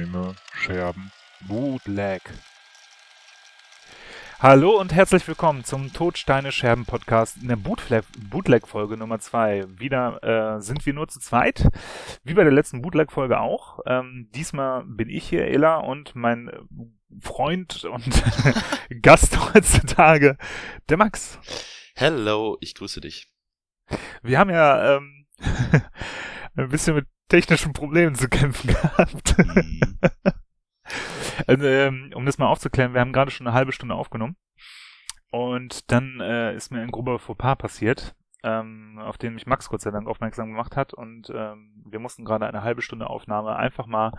Todsteine Scherben Bootleg. Hallo und herzlich willkommen zum Todsteine Scherben Podcast in der Bootleg Folge Nummer 2. Wieder äh, sind wir nur zu zweit, wie bei der letzten Bootleg Folge auch. Ähm, diesmal bin ich hier, Ella, und mein Freund und Gast heutzutage, der Max. Hello, ich grüße dich. Wir haben ja ähm, ein bisschen mit technischen Problemen zu kämpfen gehabt. Mhm. also, ähm, um das mal aufzuklären, wir haben gerade schon eine halbe Stunde aufgenommen. Und dann äh, ist mir ein grober Fauxpas passiert, ähm, auf den mich Max Gott sei Dank aufmerksam gemacht hat. Und ähm, wir mussten gerade eine halbe Stunde Aufnahme einfach mal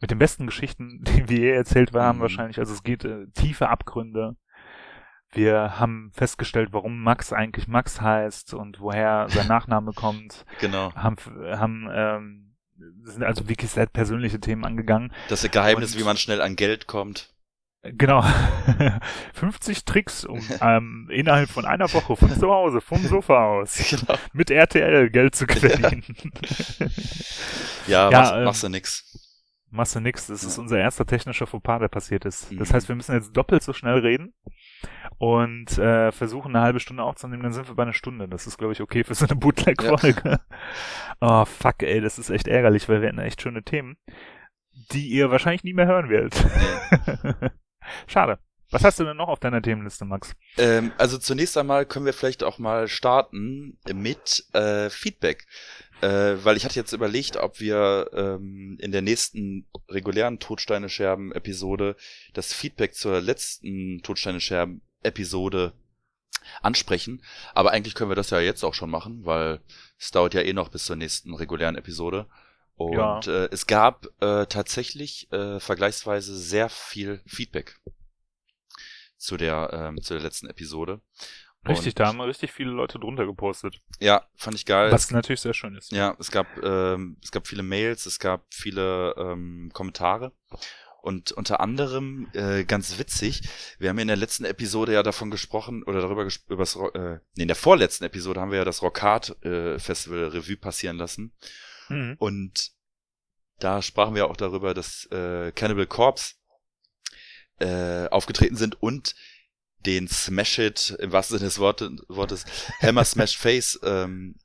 mit den besten Geschichten, die wir je erzählt haben, mhm. wahrscheinlich. Also es geht äh, tiefe Abgründe. Wir haben festgestellt, warum Max eigentlich Max heißt und woher sein Nachname kommt. Genau. Haben, haben ähm, sind also wirklich sehr persönliche Themen angegangen. Das Geheimnis, und, wie man schnell an Geld kommt. Genau. 50 Tricks, um ähm, innerhalb von einer Woche von zu Hause, vom Sofa aus, genau. mit RTL Geld zu verdienen. ja, ja machst, ähm, machst du nix. Machst du nix. Das ja. ist unser erster technischer Fauxpas, der passiert ist. Das mhm. heißt, wir müssen jetzt doppelt so schnell reden und äh, versuchen eine halbe Stunde aufzunehmen, dann sind wir bei einer Stunde. Das ist, glaube ich, okay für so eine Bootleg-Folge. Ja. oh, fuck, ey, das ist echt ärgerlich, weil wir hatten echt schöne Themen, die ihr wahrscheinlich nie mehr hören werdet. Schade. Was hast du denn noch auf deiner Themenliste, Max? Ähm, also zunächst einmal können wir vielleicht auch mal starten mit äh, Feedback. Äh, weil ich hatte jetzt überlegt, ob wir ähm, in der nächsten regulären Todsteine-Scherben-Episode das Feedback zur letzten Todsteine-Scherben-Episode ansprechen. Aber eigentlich können wir das ja jetzt auch schon machen, weil es dauert ja eh noch bis zur nächsten regulären Episode. Und ja. äh, es gab äh, tatsächlich äh, vergleichsweise sehr viel Feedback zu der, ähm, zu der letzten Episode. Richtig, und, da haben richtig viele Leute drunter gepostet. Ja, fand ich geil. Was natürlich sehr schön ist. Ja, es gab, ähm, es gab viele Mails, es gab viele ähm, Kommentare. Und unter anderem, äh, ganz witzig, wir haben in der letzten Episode ja davon gesprochen, oder darüber gesprochen, übers, äh, nee, in der vorletzten Episode haben wir ja das Rockhard äh, Festival Revue passieren lassen. Mhm. Und da sprachen wir auch darüber, dass äh, Cannibal Corpse äh, aufgetreten sind und den Smash It im wahrsten Sinne des Wortes, Wortes Hammer Smash Face ähm,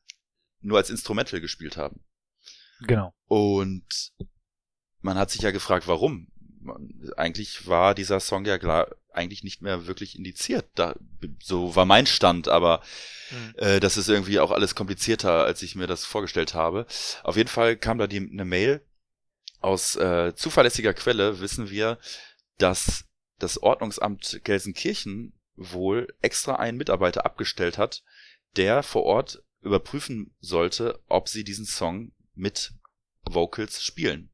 nur als Instrumental gespielt haben. Genau. Und man hat sich ja gefragt, warum. Eigentlich war dieser Song ja klar, eigentlich nicht mehr wirklich indiziert. Da, so war mein Stand, aber mhm. äh, das ist irgendwie auch alles komplizierter, als ich mir das vorgestellt habe. Auf jeden Fall kam da die, eine Mail. Aus äh, zuverlässiger Quelle wissen wir, dass das Ordnungsamt Gelsenkirchen wohl extra einen Mitarbeiter abgestellt hat, der vor Ort überprüfen sollte, ob sie diesen Song mit Vocals spielen.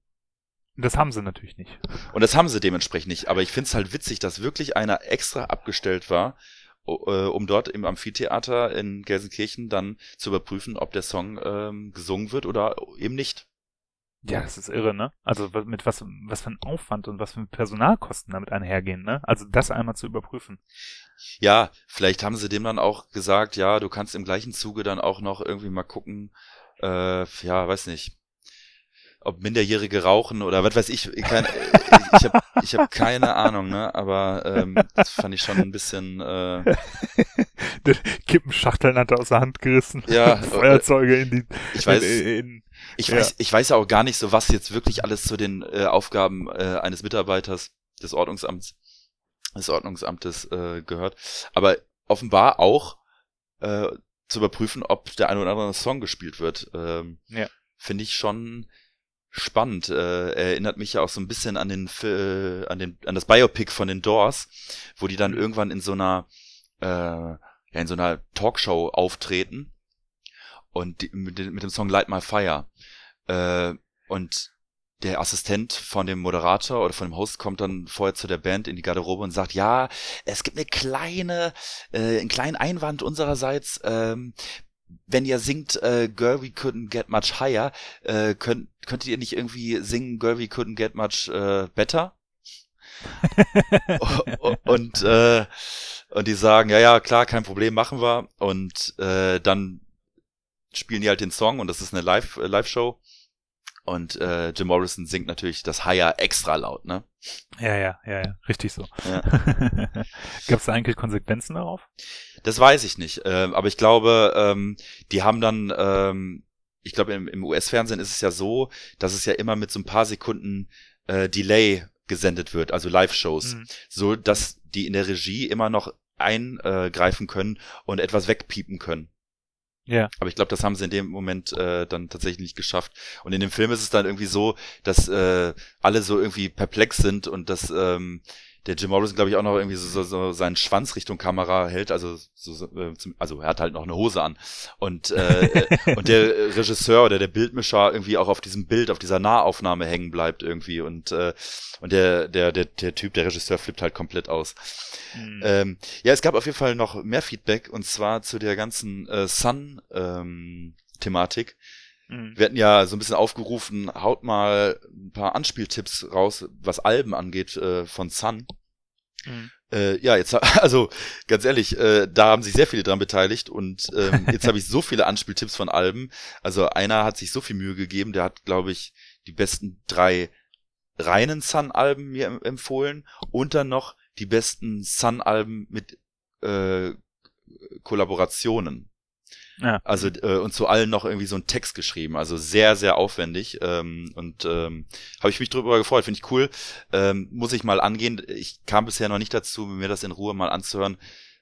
Das haben sie natürlich nicht. Und das haben sie dementsprechend nicht. Aber ich finde es halt witzig, dass wirklich einer extra abgestellt war, äh, um dort im Amphitheater in Gelsenkirchen dann zu überprüfen, ob der Song ähm, gesungen wird oder eben nicht. Ja, das ist irre, ne? Also mit was, was für ein Aufwand und was für Personalkosten damit einhergehen, ne? Also das einmal zu überprüfen. Ja, vielleicht haben sie dem dann auch gesagt, ja, du kannst im gleichen Zuge dann auch noch irgendwie mal gucken, äh, ja, weiß nicht, ob Minderjährige rauchen oder was weiß ich. Keine, ich habe ich hab keine Ahnung, ne? Aber ähm, das fand ich schon ein bisschen. Äh, Kippenschachteln hat er aus der Hand gerissen. Ja. Feuerzeuge in die. Ich weiß. In, in, ich weiß, ja. ich weiß ja auch gar nicht so, was jetzt wirklich alles zu den äh, Aufgaben äh, eines Mitarbeiters des Ordnungsamts, des Ordnungsamtes äh, gehört. Aber offenbar auch äh, zu überprüfen, ob der ein oder andere Song gespielt wird. Ähm, ja. Finde ich schon spannend. Äh, erinnert mich ja auch so ein bisschen an den, äh, an den, an das Biopic von den Doors, wo die dann mhm. irgendwann in so einer, äh, ja, in so einer Talkshow auftreten und die, mit, mit, dem Song Light My Fire. Äh, und der Assistent von dem Moderator oder von dem Host kommt dann vorher zu der Band in die Garderobe und sagt, ja, es gibt eine kleine, äh, einen kleinen Einwand unsererseits. Ähm, wenn ihr singt äh, Girl We Couldn't Get Much Higher, äh, könnt, könntet ihr nicht irgendwie singen Girl We Couldn't Get Much äh, Better? und äh, und die sagen, ja, ja, klar, kein Problem, machen wir. Und äh, dann spielen die halt den Song und das ist eine Live, äh, Live-Show. Und äh, Jim Morrison singt natürlich das Higher extra laut, ne? Ja, ja, ja, ja, richtig so. Ja. Gab es da eigentlich Konsequenzen darauf? Das weiß ich nicht. Äh, aber ich glaube, ähm, die haben dann, ähm, ich glaube, im, im US-Fernsehen ist es ja so, dass es ja immer mit so ein paar Sekunden äh, Delay gesendet wird, also Live-Shows, mhm. so dass die in der Regie immer noch eingreifen können und etwas wegpiepen können. Ja. Aber ich glaube, das haben sie in dem Moment äh, dann tatsächlich nicht geschafft. Und in dem Film ist es dann irgendwie so, dass äh, alle so irgendwie perplex sind und dass ähm, der Jim Morrison, glaube ich, auch noch irgendwie so, so, so seinen Schwanz Richtung Kamera hält. Also, so, so, äh, also er hat halt noch eine Hose an. Und, äh, und der Regisseur oder der Bildmischer irgendwie auch auf diesem Bild, auf dieser Nahaufnahme hängen bleibt irgendwie. Und, äh, und der, der, der, der Typ, der Regisseur flippt halt komplett aus. Mhm. Ähm, ja, es gab auf jeden Fall noch mehr Feedback und zwar zu der ganzen äh, Sun-Thematik. Ähm, Wir hatten ja so ein bisschen aufgerufen, haut mal ein paar Anspieltipps raus, was Alben angeht äh, von Sun. Mhm. Äh, ja, jetzt also ganz ehrlich, äh, da haben sich sehr viele dran beteiligt und ähm, jetzt habe ich so viele Anspieltipps von Alben. Also einer hat sich so viel Mühe gegeben, der hat, glaube ich, die besten drei reinen Sun-Alben mir empfohlen und dann noch die besten Sun-Alben mit äh, Kollaborationen. Ja. Also äh, und zu allen noch irgendwie so einen Text geschrieben, also sehr sehr aufwendig ähm, und ähm, habe ich mich drüber gefreut, finde ich cool. Ähm, muss ich mal angehen. Ich kam bisher noch nicht dazu, mir das in Ruhe mal anzuhören,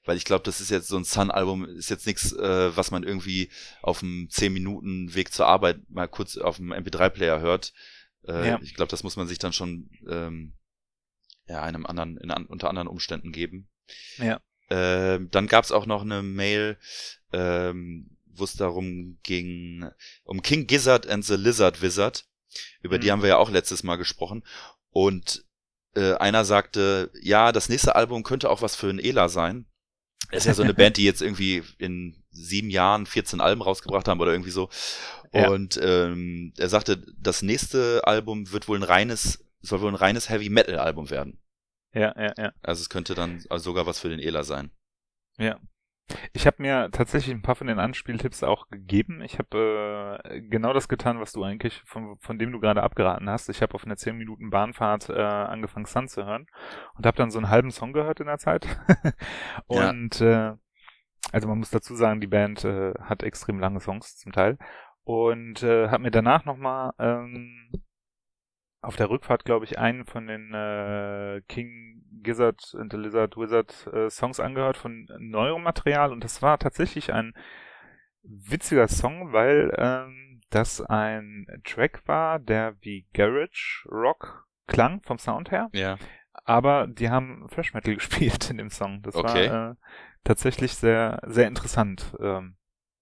weil ich glaube, das ist jetzt so ein Sun-Album, ist jetzt nichts, äh, was man irgendwie auf einem 10 Minuten Weg zur Arbeit mal kurz auf dem MP3-Player hört. Äh, ja. Ich glaube, das muss man sich dann schon ähm, ja, einem anderen, in, unter anderen Umständen geben. Ja. Ähm, dann gab es auch noch eine Mail, ähm, wo es darum ging, um King Gizzard and the Lizard Wizard. Über mhm. die haben wir ja auch letztes Mal gesprochen. Und äh, einer sagte, ja, das nächste Album könnte auch was für ein Ela sein. Das ist ja so eine Band, die jetzt irgendwie in sieben Jahren 14 Alben rausgebracht haben oder irgendwie so. Ja. Und ähm, er sagte, das nächste Album wird wohl ein reines, soll wohl ein reines Heavy Metal Album werden. Ja, ja, ja. Also es könnte dann sogar was für den Ela sein. Ja. Ich habe mir tatsächlich ein paar von den Anspieltipps auch gegeben. Ich habe äh, genau das getan, was du eigentlich, von, von dem du gerade abgeraten hast. Ich habe auf einer 10 Minuten Bahnfahrt äh, angefangen, Sun zu hören und habe dann so einen halben Song gehört in der Zeit. und ja. äh, also man muss dazu sagen, die Band äh, hat extrem lange Songs zum Teil. Und äh, habe mir danach nochmal ähm, auf der Rückfahrt, glaube ich, einen von den äh, King Gizzard and the Lizard Wizard äh, Songs angehört von neuem Material und das war tatsächlich ein witziger Song, weil ähm, das ein Track war, der wie Garage Rock klang vom Sound her. Ja. Aber die haben Fresh Metal gespielt in dem Song. Das okay. war äh, tatsächlich sehr, sehr interessant. Ähm,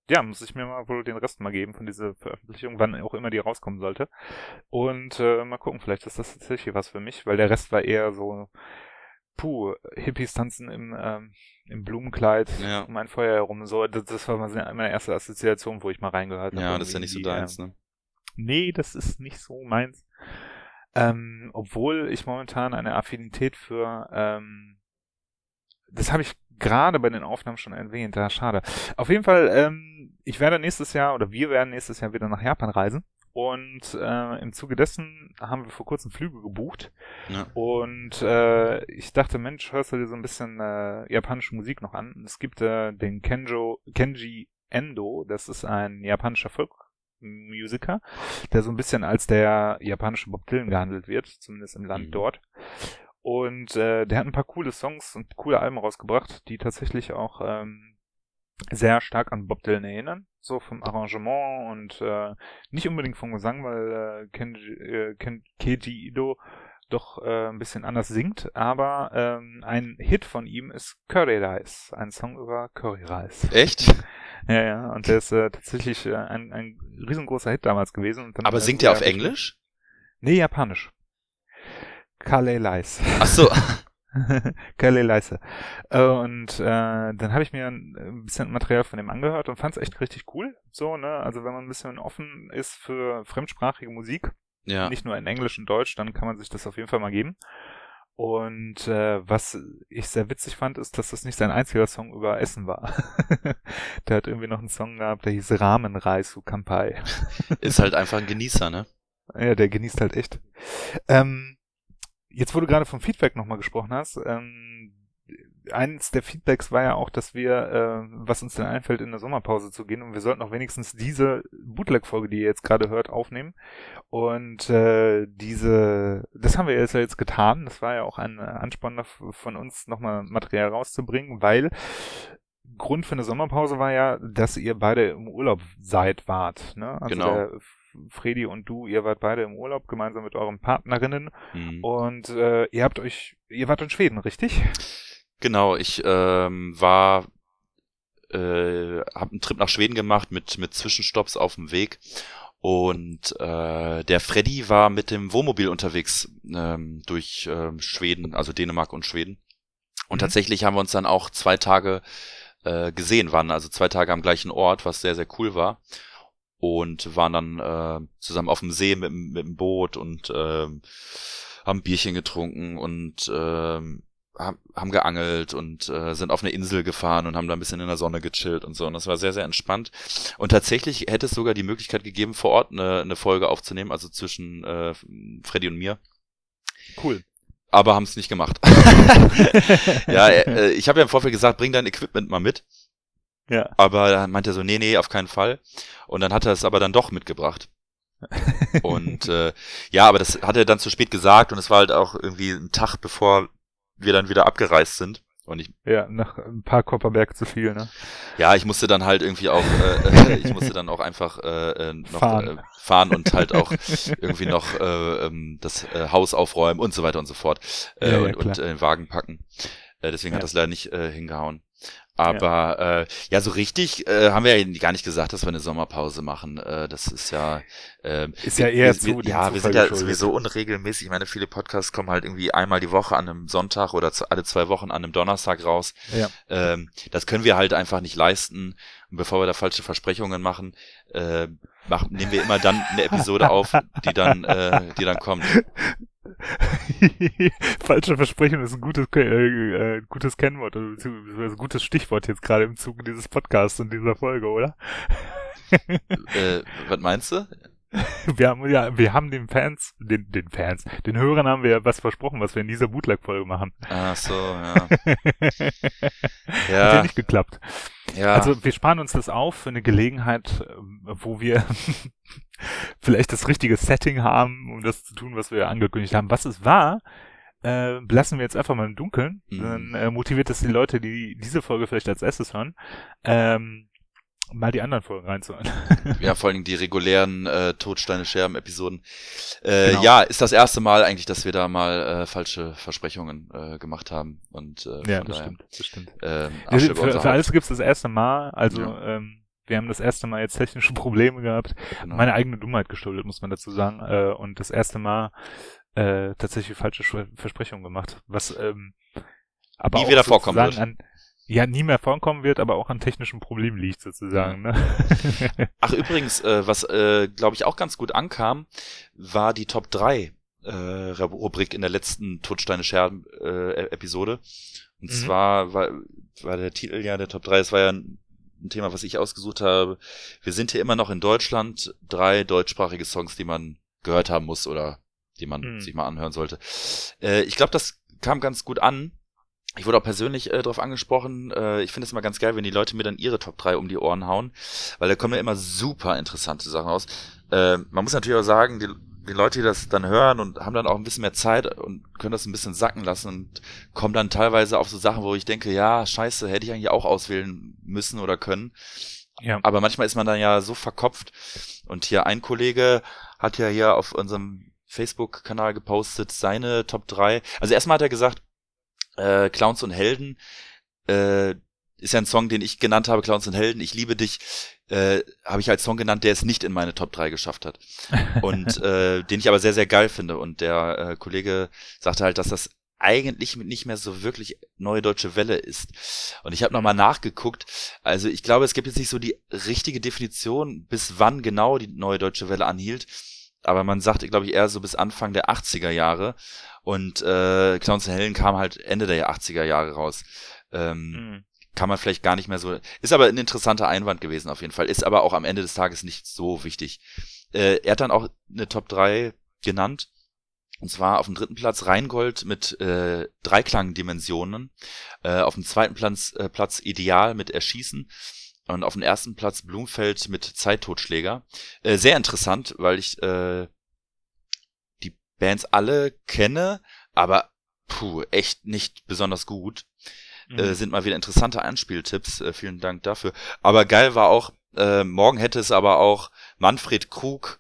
ja, muss ich mir mal wohl den Rest mal geben von dieser Veröffentlichung, wann auch immer die rauskommen sollte. Und äh, mal gucken, vielleicht ist das tatsächlich was für mich, weil der Rest war eher so, puh, Hippies tanzen im, ähm, im Blumenkleid ja. um ein Feuer herum. So, das, das war meine erste Assoziation, wo ich mal reingehört habe. Ja, das ist ja nicht so deins, ähm, ne? Nee, das ist nicht so meins. Ähm, obwohl ich momentan eine Affinität für ähm, das habe ich gerade bei den Aufnahmen schon erwähnt, ja, schade. Auf jeden Fall, ähm, ich werde nächstes Jahr oder wir werden nächstes Jahr wieder nach Japan reisen. Und äh, im Zuge dessen haben wir vor kurzem Flüge gebucht. Ja. Und äh, ich dachte, Mensch, hörst du dir so ein bisschen äh, japanische Musik noch an? Es gibt äh, den Kenjo, Kenji Endo, das ist ein japanischer Folkmusiker, der so ein bisschen als der japanische Bob Dylan gehandelt wird, zumindest im Land mhm. dort. Und äh, der hat ein paar coole Songs und coole Alben rausgebracht, die tatsächlich auch ähm, sehr stark an Bob Dylan erinnern. So vom Arrangement und äh, nicht unbedingt vom Gesang, weil äh, Kenji, äh, Ken, Keiji Ido doch äh, ein bisschen anders singt, aber ähm, ein Hit von ihm ist Curry Rice, ein Song über Curry Rice. Echt? ja, ja, und der ist äh, tatsächlich äh, ein, ein riesengroßer Hit damals gewesen. aber singt er auf Englisch? Nee, japanisch. Kale Leis. Ach so. Kale Leise. Und äh, dann habe ich mir ein bisschen Material von dem angehört und fand es echt richtig cool. So, ne? Also wenn man ein bisschen offen ist für fremdsprachige Musik, ja. nicht nur in Englisch und Deutsch, dann kann man sich das auf jeden Fall mal geben. Und äh, was ich sehr witzig fand, ist, dass das nicht sein einziger Song über Essen war. der hat irgendwie noch einen Song gehabt, der hieß Ramenreis Kampai. ist halt einfach ein Genießer, ne? Ja, der genießt halt echt. Ähm, jetzt, wo du gerade vom Feedback nochmal gesprochen hast, ähm, eins der Feedbacks war ja auch, dass wir, äh, was uns denn einfällt, in der Sommerpause zu gehen und wir sollten auch wenigstens diese Bootleg-Folge, die ihr jetzt gerade hört, aufnehmen. Und äh, diese, das haben wir jetzt ja jetzt getan. Das war ja auch ein Ansporn von uns, nochmal Material rauszubringen, weil Grund für eine Sommerpause war ja, dass ihr beide im Urlaub seid, wart. Ne? Also genau. Der, Fredi und du, ihr wart beide im Urlaub gemeinsam mit euren Partnerinnen mhm. und äh, ihr habt euch, ihr wart in Schweden, richtig? Genau, ich ähm, war, äh, habe einen Trip nach Schweden gemacht mit mit Zwischenstopps auf dem Weg und äh, der Freddy war mit dem Wohnmobil unterwegs ähm, durch äh, Schweden, also Dänemark und Schweden. Und mhm. tatsächlich haben wir uns dann auch zwei Tage äh, gesehen, waren also zwei Tage am gleichen Ort, was sehr, sehr cool war. Und waren dann äh, zusammen auf dem See mit, mit dem Boot und äh, haben Bierchen getrunken und äh, haben geangelt und äh, sind auf eine Insel gefahren und haben da ein bisschen in der Sonne gechillt und so. Und das war sehr, sehr entspannt. Und tatsächlich hätte es sogar die Möglichkeit gegeben, vor Ort eine, eine Folge aufzunehmen, also zwischen äh, Freddy und mir. Cool. Aber haben es nicht gemacht. ja, äh, ich habe ja im Vorfeld gesagt, bring dein Equipment mal mit. Ja. Aber dann meinte er so, nee, nee, auf keinen Fall. Und dann hat er es aber dann doch mitgebracht. und äh, ja, aber das hat er dann zu spät gesagt und es war halt auch irgendwie ein Tag, bevor wir dann wieder abgereist sind. Und ich, ja, nach ein paar Kopperberg zu viel, ne? Ja, ich musste dann halt irgendwie auch, äh, ich musste dann auch einfach äh, äh, noch fahren. Äh, fahren und halt auch irgendwie noch äh, ähm, das äh, Haus aufräumen und so weiter und so fort äh, ja, ja, und, und äh, den Wagen packen. Äh, deswegen ja. hat das leider nicht äh, hingehauen. Aber ja, äh, ja so richtig äh, haben wir ja gar nicht gesagt, dass wir eine Sommerpause machen. Äh, das ist ja äh, ist ja eher wir, zu wir, ja wir sind ja sowieso unregelmäßig. Ich meine, viele Podcasts kommen halt irgendwie einmal die Woche an einem Sonntag oder zu, alle zwei Wochen an einem Donnerstag raus. Ja. Ähm, das können wir halt einfach nicht leisten. Und bevor wir da falsche Versprechungen machen, äh, machen, nehmen wir immer dann eine Episode auf, die dann äh, die dann kommt. Falsche Versprechen ist ein gutes, äh, äh, gutes Kennwort, also beziehungsweise ein gutes Stichwort jetzt gerade im Zuge dieses Podcasts und dieser Folge, oder? äh, was meinst du? Wir haben ja, wir haben den Fans, den, den Fans, den Hörern haben wir ja was versprochen, was wir in dieser Bootleg-Folge machen. Ach so, ja. ja. Hat ja nicht geklappt. Ja. Also wir sparen uns das auf für eine Gelegenheit, wo wir vielleicht das richtige Setting haben, um das zu tun, was wir angekündigt haben. Was es war, äh, lassen wir jetzt einfach mal im Dunkeln. Mhm. Dann äh, motiviert es die Leute, die diese Folge vielleicht als erstes hören, ähm, mal die anderen Folgen reinzuhören. ja, vor allem die regulären äh, Todsteine Scherben Episoden. Äh, genau. Ja, ist das erste Mal eigentlich, dass wir da mal äh, falsche Versprechungen äh, gemacht haben und äh, ja, das daher, stimmt, das stimmt. Äh, für, für alles gibt's das erste Mal, also ja. ähm, wir haben das erste Mal jetzt technische Probleme gehabt. Genau. Meine eigene Dummheit geschuldet, muss man dazu sagen. Äh, und das erste Mal äh, tatsächlich falsche Versprechungen gemacht. Was ähm, aber nie wieder vorkommen wird. An, ja, nie mehr vorkommen wird, aber auch an technischen Problemen liegt sozusagen. Ne? Ach übrigens, äh, was äh, glaube ich auch ganz gut ankam, war die Top 3 äh, Rubrik in der letzten Todsteine Scherben äh, Episode. Und mhm. zwar war, war der Titel ja der Top 3, es war ja ein ein Thema, was ich ausgesucht habe. Wir sind hier immer noch in Deutschland. Drei deutschsprachige Songs, die man gehört haben muss oder die man mhm. sich mal anhören sollte. Äh, ich glaube, das kam ganz gut an. Ich wurde auch persönlich äh, darauf angesprochen. Äh, ich finde es immer ganz geil, wenn die Leute mir dann ihre Top 3 um die Ohren hauen, weil da kommen ja immer super interessante Sachen raus. Äh, man muss natürlich auch sagen, die die Leute, die das dann hören und haben dann auch ein bisschen mehr Zeit und können das ein bisschen sacken lassen und kommen dann teilweise auf so Sachen, wo ich denke, ja, scheiße, hätte ich eigentlich auch auswählen müssen oder können. Ja. Aber manchmal ist man dann ja so verkopft. Und hier ein Kollege hat ja hier auf unserem Facebook-Kanal gepostet seine Top 3. Also erstmal hat er gesagt, äh, Clowns und Helden, äh, ist ja ein Song, den ich genannt habe, Clowns und Helden, ich liebe dich, äh, habe ich als Song genannt, der es nicht in meine Top 3 geschafft hat. Und äh, den ich aber sehr, sehr geil finde. Und der äh, Kollege sagte halt, dass das eigentlich nicht mehr so wirklich neue deutsche Welle ist. Und ich habe nochmal nachgeguckt. Also ich glaube, es gibt jetzt nicht so die richtige Definition, bis wann genau die neue deutsche Welle anhielt. Aber man sagt, glaube ich, eher so bis Anfang der 80er Jahre. Und äh, Clowns und Hellen kam halt Ende der 80er Jahre raus. Ähm, mhm kann man vielleicht gar nicht mehr so. Ist aber ein interessanter Einwand gewesen auf jeden Fall. Ist aber auch am Ende des Tages nicht so wichtig. Äh, er hat dann auch eine Top 3 genannt. Und zwar auf dem dritten Platz Rheingold mit äh, Dreiklangdimensionen. Äh, auf dem zweiten Platz, äh, Platz Ideal mit Erschießen. Und auf dem ersten Platz Blumfeld mit Zeittotschläger. Äh, sehr interessant, weil ich äh, die Bands alle kenne, aber puh, echt nicht besonders gut. Mhm. Äh, sind mal wieder interessante Anspieltipps. Äh, vielen Dank dafür. Aber geil war auch, äh, morgen hätte es aber auch Manfred Krug,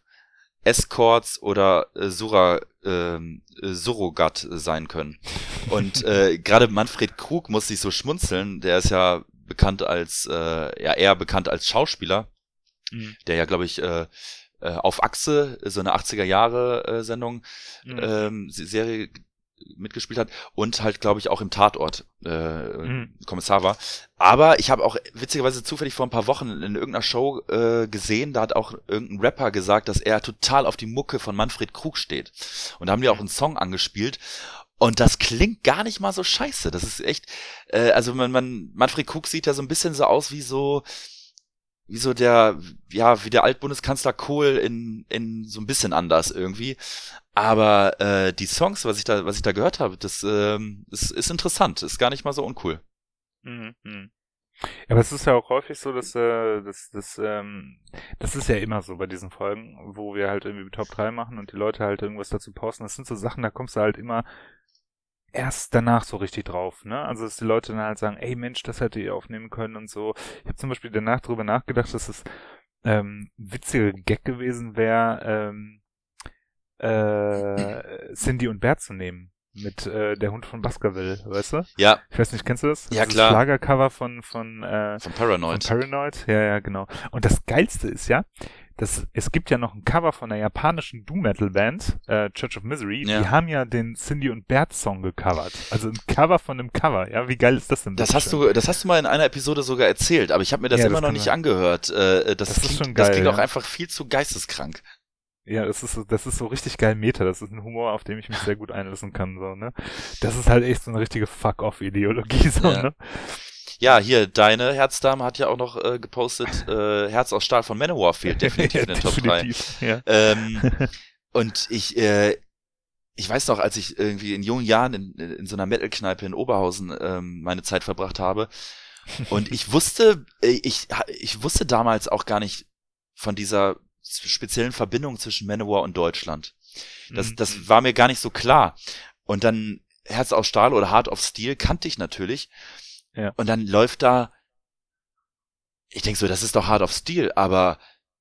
Escorts oder äh, Sura, äh, Surrogat sein können. Und äh, gerade Manfred Krug muss sich so schmunzeln. Der ist ja bekannt als, äh, ja eher bekannt als Schauspieler, mhm. der ja, glaube ich, äh, äh auf Achse, so eine 80er Jahre äh, Sendung, mhm. ähm, Serie mitgespielt hat und halt, glaube ich, auch im Tatort äh, mhm. Kommissar war. Aber ich habe auch witzigerweise zufällig vor ein paar Wochen in irgendeiner Show äh, gesehen, da hat auch irgendein Rapper gesagt, dass er total auf die Mucke von Manfred Krug steht. Und da haben die auch einen Song angespielt. Und das klingt gar nicht mal so scheiße. Das ist echt, äh, also man, man, Manfred Krug sieht ja so ein bisschen so aus wie so, wie so der, ja, wie der Altbundeskanzler Kohl in, in so ein bisschen anders irgendwie. Aber äh, die Songs, was ich da, was ich da gehört habe, das ähm, ist, ist interessant, ist gar nicht mal so uncool. Mhm. mhm. Ja, aber es ist ja auch häufig so, dass äh, das, das, ähm, das ist ja immer so bei diesen Folgen, wo wir halt irgendwie Top 3 machen und die Leute halt irgendwas dazu posten. Das sind so Sachen, da kommst du halt immer erst danach so richtig drauf, ne? Also dass die Leute dann halt sagen, ey Mensch, das hätte ihr aufnehmen können und so. Ich habe zum Beispiel danach drüber nachgedacht, dass es ähm, witziger Gag gewesen wäre, ähm, äh, Cindy und Bert zu nehmen mit äh, der Hund von Baskerville, weißt du? Ja. Ich weiß nicht, kennst du das? Ja, das klar. Schlagercover von von äh, von Paranoid. Von Paranoid, ja, ja, genau. Und das geilste ist ja, das, es gibt ja noch ein Cover von einer japanischen Doom-Metal-Band, äh, Church of Misery, ja. die haben ja den Cindy und Bert Song gecovert. Also ein Cover von einem Cover, ja, wie geil ist das denn? Das hast schön? du, das hast du mal in einer Episode sogar erzählt, aber ich habe mir das ja, immer das noch nicht sein. angehört. Äh, das, das, klingt, ist schon geil, das klingt ja. auch einfach viel zu geisteskrank. Ja, das ist so, das ist so richtig geil Meta. Das ist ein Humor, auf dem ich mich sehr gut einlassen kann, so, ne? Das ist halt echt so eine richtige Fuck-off-Ideologie, so, ja. ne? Ja, hier, deine Herzdame hat ja auch noch äh, gepostet, äh, Herz aus Stahl von Manowar fehlt definitiv in den Top 3. Ja. Ähm, und ich, äh, ich weiß noch, als ich irgendwie in jungen Jahren in, in so einer Metal-Kneipe in Oberhausen ähm, meine Zeit verbracht habe. Und ich wusste, äh, ich, ich wusste damals auch gar nicht von dieser speziellen Verbindung zwischen Manowar und Deutschland. Das, mhm. das war mir gar nicht so klar. Und dann Herz aus Stahl oder Heart of Steel kannte ich natürlich. Ja. Und dann läuft da, ich denk so, das ist doch Heart of Steel, aber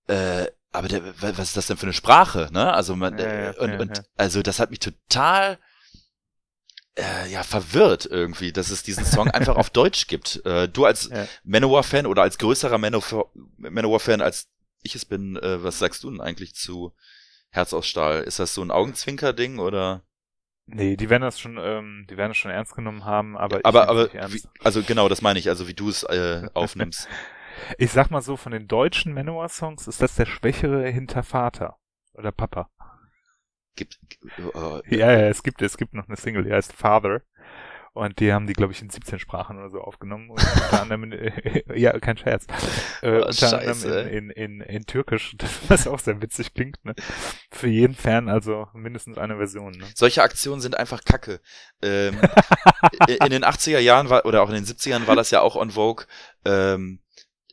äh, aber der, was ist das denn für eine Sprache, ne? Also man ja, ja, und, und also das hat mich total äh, ja verwirrt irgendwie, dass es diesen Song einfach auf Deutsch gibt. Äh, du als Manowar-Fan oder als größerer Manowar-Fan als ich es bin, äh, was sagst du denn eigentlich zu Herz aus Stahl? Ist das so ein Augenzwinker-Ding oder? Nee, die werden das schon, ähm, die werden es schon ernst genommen haben, aber ich aber aber wie, also genau, das meine ich, also wie du es äh, aufnimmst. ich sag mal so, von den deutschen Manowar-Songs ist das der schwächere hinter Vater oder Papa. Gibt, uh, ja, ja, es gibt, es gibt noch eine Single, die heißt Father. Und die haben die, glaube ich, in 17 Sprachen oder so aufgenommen. Und unter anderem, in, ja, kein Scherz. Äh, oh, unter Scheiße. anderem in, in, in, in Türkisch, was auch sehr witzig klingt. Ne? Für jeden Fan also mindestens eine Version. Ne? Solche Aktionen sind einfach Kacke. Ähm, in den 80er Jahren war, oder auch in den 70ern war das ja auch on Vogue. Ähm,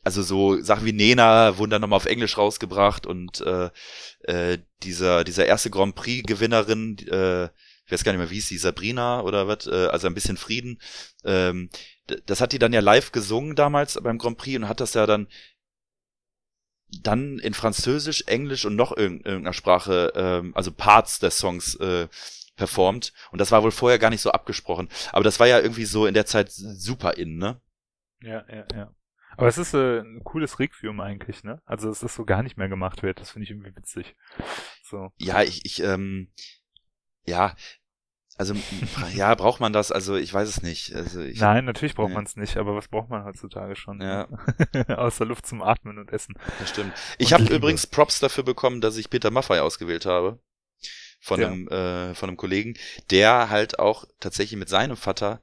also so Sachen wie Nena wurden dann nochmal auf Englisch rausgebracht und äh, äh, dieser, dieser erste Grand Prix-Gewinnerin, äh, ich weiß gar nicht mehr, wie hieß die, Sabrina oder was, äh, also ein bisschen Frieden. Ähm, das hat die dann ja live gesungen damals beim Grand Prix und hat das ja dann dann in Französisch, Englisch und noch irgendeiner Sprache, ähm, also Parts des Songs äh, performt. Und das war wohl vorher gar nicht so abgesprochen. Aber das war ja irgendwie so in der Zeit super in, ne? Ja, ja, ja. Aber es ist äh, ein cooles Requiem eigentlich, ne? Also, dass das so gar nicht mehr gemacht wird, das finde ich irgendwie witzig. So. Ja, ich, ich, ähm, ja, also ja, braucht man das? Also ich weiß es nicht. Also ich, Nein, natürlich braucht nee. man es nicht, aber was braucht man heutzutage schon? Ja. Außer Luft zum Atmen und Essen. Das stimmt. Ich habe übrigens Props dafür bekommen, dass ich Peter Maffay ausgewählt habe. Von ja. einem, äh, von einem Kollegen, der halt auch tatsächlich mit seinem Vater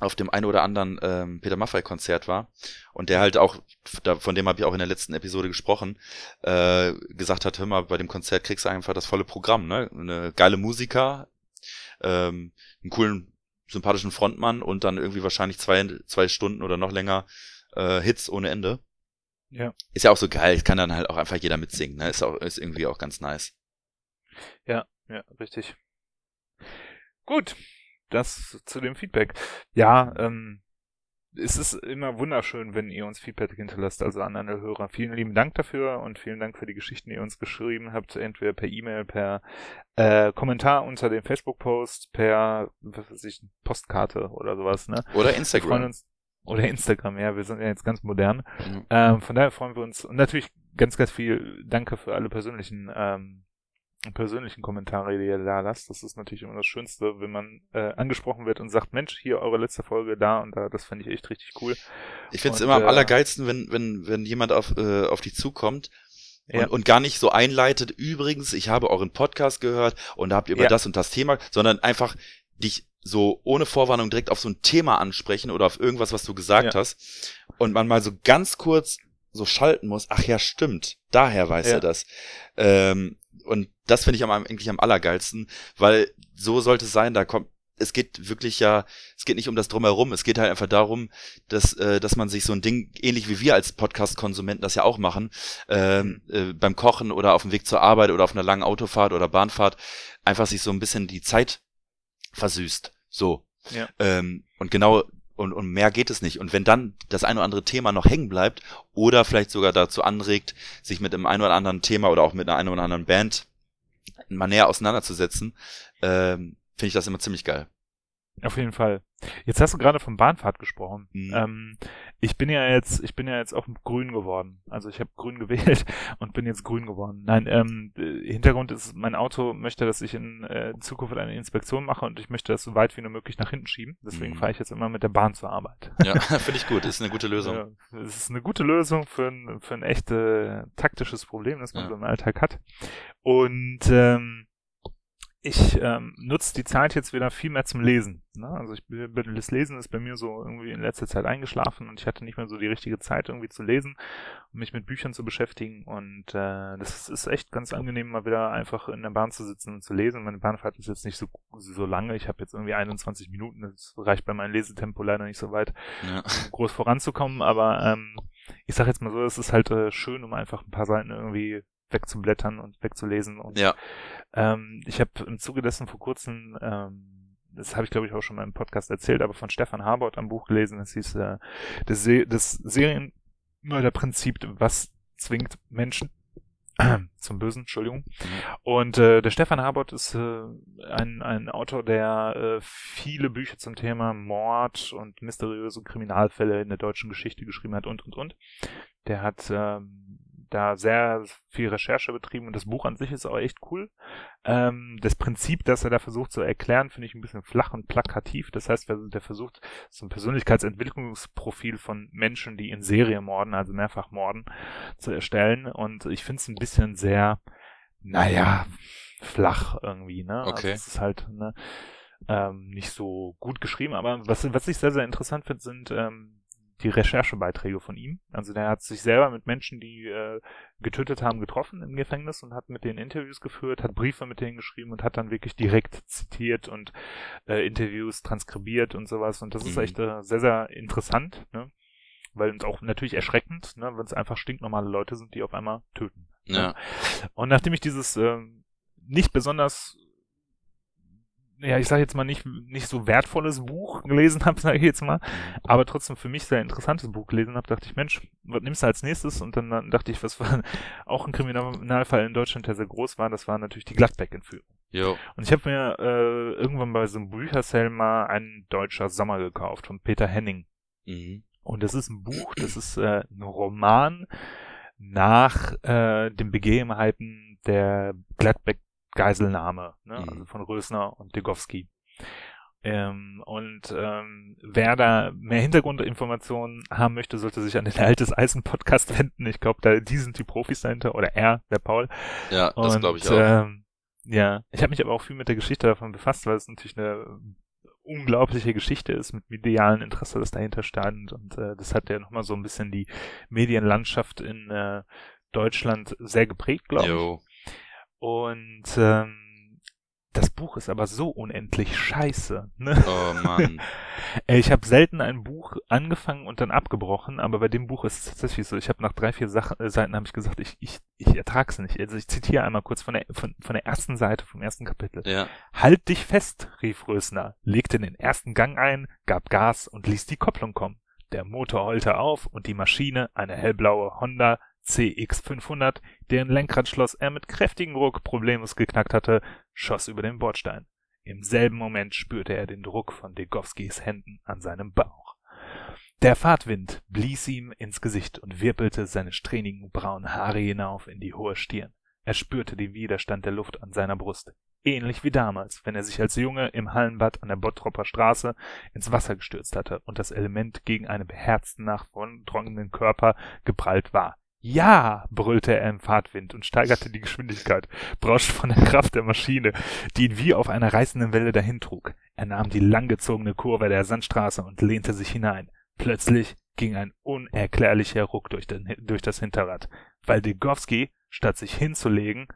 auf dem ein oder anderen ähm, Peter Maffay Konzert war und der halt auch, da, von dem habe ich auch in der letzten Episode gesprochen, äh, gesagt hat, hör mal, bei dem Konzert kriegst du einfach das volle Programm, ne? Eine geile Musiker, ähm, einen coolen, sympathischen Frontmann und dann irgendwie wahrscheinlich zwei, zwei Stunden oder noch länger äh, Hits ohne Ende. Ja. Ist ja auch so geil, kann dann halt auch einfach jeder mitsingen, ne? Ist auch, ist irgendwie auch ganz nice. Ja, ja, richtig. Gut, das zu dem Feedback. Ja, ähm, es ist immer wunderschön, wenn ihr uns Feedback hinterlasst, also an alle Hörer. Vielen lieben Dank dafür und vielen Dank für die Geschichten, die ihr uns geschrieben habt, entweder per E-Mail, per äh, Kommentar unter dem Facebook-Post, per, was weiß ich, Postkarte oder sowas, ne? Oder Instagram. Uns, oder Instagram, ja, wir sind ja jetzt ganz modern. Mhm. Ähm, von daher freuen wir uns und natürlich ganz, ganz viel Danke für alle persönlichen ähm, persönlichen Kommentare, die ihr da lasst. Das ist natürlich immer das Schönste, wenn man äh, angesprochen wird und sagt, Mensch, hier eure letzte Folge da und da, das fände ich echt richtig cool. Ich finde es immer am äh, allergeilsten, wenn, wenn, wenn jemand auf, äh, auf dich zukommt und, ja. und gar nicht so einleitet, übrigens, ich habe euren Podcast gehört und da habt ihr über ja. das und das Thema, sondern einfach dich so ohne Vorwarnung direkt auf so ein Thema ansprechen oder auf irgendwas, was du gesagt ja. hast und man mal so ganz kurz so schalten muss, ach ja, stimmt, daher weiß er das. Ähm, und das finde ich am, eigentlich am allergeilsten, weil so sollte es sein, da kommt, es geht wirklich ja, es geht nicht um das Drumherum, es geht halt einfach darum, dass, äh, dass man sich so ein Ding, ähnlich wie wir als Podcast-Konsumenten das ja auch machen, ähm, äh, beim Kochen oder auf dem Weg zur Arbeit oder auf einer langen Autofahrt oder Bahnfahrt, einfach sich so ein bisschen die Zeit versüßt. So. Ja. Ähm, und genau und, und mehr geht es nicht. Und wenn dann das ein oder andere Thema noch hängen bleibt oder vielleicht sogar dazu anregt, sich mit dem ein oder anderen Thema oder auch mit einer ein oder anderen Band mal näher auseinanderzusetzen, ähm, finde ich das immer ziemlich geil. Auf jeden Fall. Jetzt hast du gerade von Bahnfahrt gesprochen. Mhm. Ähm, ich bin ja jetzt, ich bin ja jetzt auch grün geworden. Also ich habe grün gewählt und bin jetzt grün geworden. Nein, ähm, Hintergrund ist, mein Auto möchte, dass ich in äh, Zukunft eine Inspektion mache und ich möchte das so weit wie nur möglich nach hinten schieben. Deswegen mhm. fahre ich jetzt immer mit der Bahn zur Arbeit. Ja, finde ich gut. Ist eine gute Lösung. Ja, es ist eine gute Lösung für ein, für ein echt äh, taktisches Problem, das man ja. so im Alltag hat. Und ähm, ich ähm, nutze die Zeit jetzt wieder viel mehr zum Lesen. Ne? Also ich das Lesen ist bei mir so irgendwie in letzter Zeit eingeschlafen und ich hatte nicht mehr so die richtige Zeit irgendwie zu lesen um mich mit Büchern zu beschäftigen und äh, das ist echt ganz angenehm mal wieder einfach in der Bahn zu sitzen und zu lesen. Meine Bahnfahrt ist jetzt nicht so so lange. Ich habe jetzt irgendwie 21 Minuten. Das reicht bei meinem Lesetempo leider nicht so weit, ja. um groß voranzukommen. Aber ähm, ich sage jetzt mal so, es ist halt äh, schön, um einfach ein paar Seiten irgendwie wegzublättern und wegzulesen. Und ja. Ähm, ich habe im Zuge dessen vor kurzem, ähm, das habe ich glaube ich auch schon mal im Podcast erzählt, aber von Stefan Harbord ein Buch gelesen, das hieß äh, das, Se das Serienmörderprinzip, was zwingt Menschen zum Bösen, Entschuldigung. Mhm. Und äh, der Stefan Harbord ist äh, ein, ein Autor, der äh, viele Bücher zum Thema Mord und mysteriöse Kriminalfälle in der deutschen Geschichte geschrieben hat und und und. Der hat ähm, da sehr viel Recherche betrieben und das Buch an sich ist auch echt cool. Ähm, das Prinzip, das er da versucht zu erklären, finde ich ein bisschen flach und plakativ. Das heißt, der versucht so ein Persönlichkeitsentwicklungsprofil von Menschen, die in Serie morden, also mehrfach morden, zu erstellen. Und ich finde es ein bisschen sehr, naja, flach irgendwie, ne? Also okay. Also es ist halt, ne, ähm, nicht so gut geschrieben, aber was, was ich sehr, sehr interessant finde, sind ähm, die Recherchebeiträge von ihm. Also der hat sich selber mit Menschen, die äh, getötet haben, getroffen im Gefängnis und hat mit denen Interviews geführt, hat Briefe mit denen geschrieben und hat dann wirklich direkt zitiert und äh, Interviews transkribiert und sowas. Und das mhm. ist echt äh, sehr, sehr interessant, ne? Weil auch natürlich erschreckend, ne, wenn es einfach stinknormale Leute sind, die auf einmal töten. Ne? Ja. Ne? Und nachdem ich dieses äh, nicht besonders ja, ich sage jetzt mal nicht nicht so wertvolles Buch gelesen habe, sage ich jetzt mal, aber trotzdem für mich sehr interessantes Buch gelesen habe, dachte ich, Mensch, was nimmst du als nächstes? Und dann, dann dachte ich, was war auch ein Kriminalfall in Deutschland, der sehr groß war, das war natürlich die Gladbeck-Entführung. Jo. Und ich habe mir äh, irgendwann bei so einem Büchersale mal ein deutscher Sommer gekauft von Peter Henning. Mhm. Und das ist ein Buch, das ist äh, ein Roman nach äh, den Begebenheiten der Gladbeck Geiselnahme, ne? Mhm. also von Rösner und Degowski. Ähm, und ähm, wer da mehr Hintergrundinformationen haben möchte, sollte sich an den Altes Eisen Podcast wenden. Ich glaube, da die sind die Profis dahinter oder er, der Paul. Ja, das glaube ich auch. Ähm, ja, ich habe mich aber auch viel mit der Geschichte davon befasst, weil es natürlich eine unglaubliche Geschichte ist mit medialen Interesse, das dahinter stand. Und äh, das hat ja nochmal so ein bisschen die Medienlandschaft in äh, Deutschland sehr geprägt, glaube ich. Und ähm, das Buch ist aber so unendlich scheiße. Ne? Oh Mann. ich habe selten ein Buch angefangen und dann abgebrochen, aber bei dem Buch ist es tatsächlich so. Ich habe nach drei, vier Sachen, äh, Seiten habe ich gesagt, ich, ich, ich ertrag's nicht. Also ich zitiere einmal kurz von der, von, von der ersten Seite, vom ersten Kapitel. Ja. Halt dich fest, rief Rösner, legte den ersten Gang ein, gab Gas und ließ die Kopplung kommen. Der Motor heulte auf und die Maschine, eine hellblaue Honda CX500, deren Lenkradschloss er mit kräftigem Ruck problemlos geknackt hatte, schoss über den Bordstein. Im selben Moment spürte er den Druck von Degowskis Händen an seinem Bauch. Der Fahrtwind blies ihm ins Gesicht und wirbelte seine strähnigen braunen Haare hinauf in die hohe Stirn. Er spürte den Widerstand der Luft an seiner Brust, ähnlich wie damals, wenn er sich als Junge im Hallenbad an der Bottropper Straße ins Wasser gestürzt hatte und das Element gegen einen beherzten, nachtrocknenden Körper geprallt war. Ja, brüllte er im Fahrtwind und steigerte die Geschwindigkeit, brauschte von der Kraft der Maschine, die ihn wie auf einer reißenden Welle dahintrug. Er nahm die langgezogene Kurve der Sandstraße und lehnte sich hinein. Plötzlich ging ein unerklärlicher Ruck durch, den, durch das Hinterrad, weil Degowski, statt sich hinzulegen,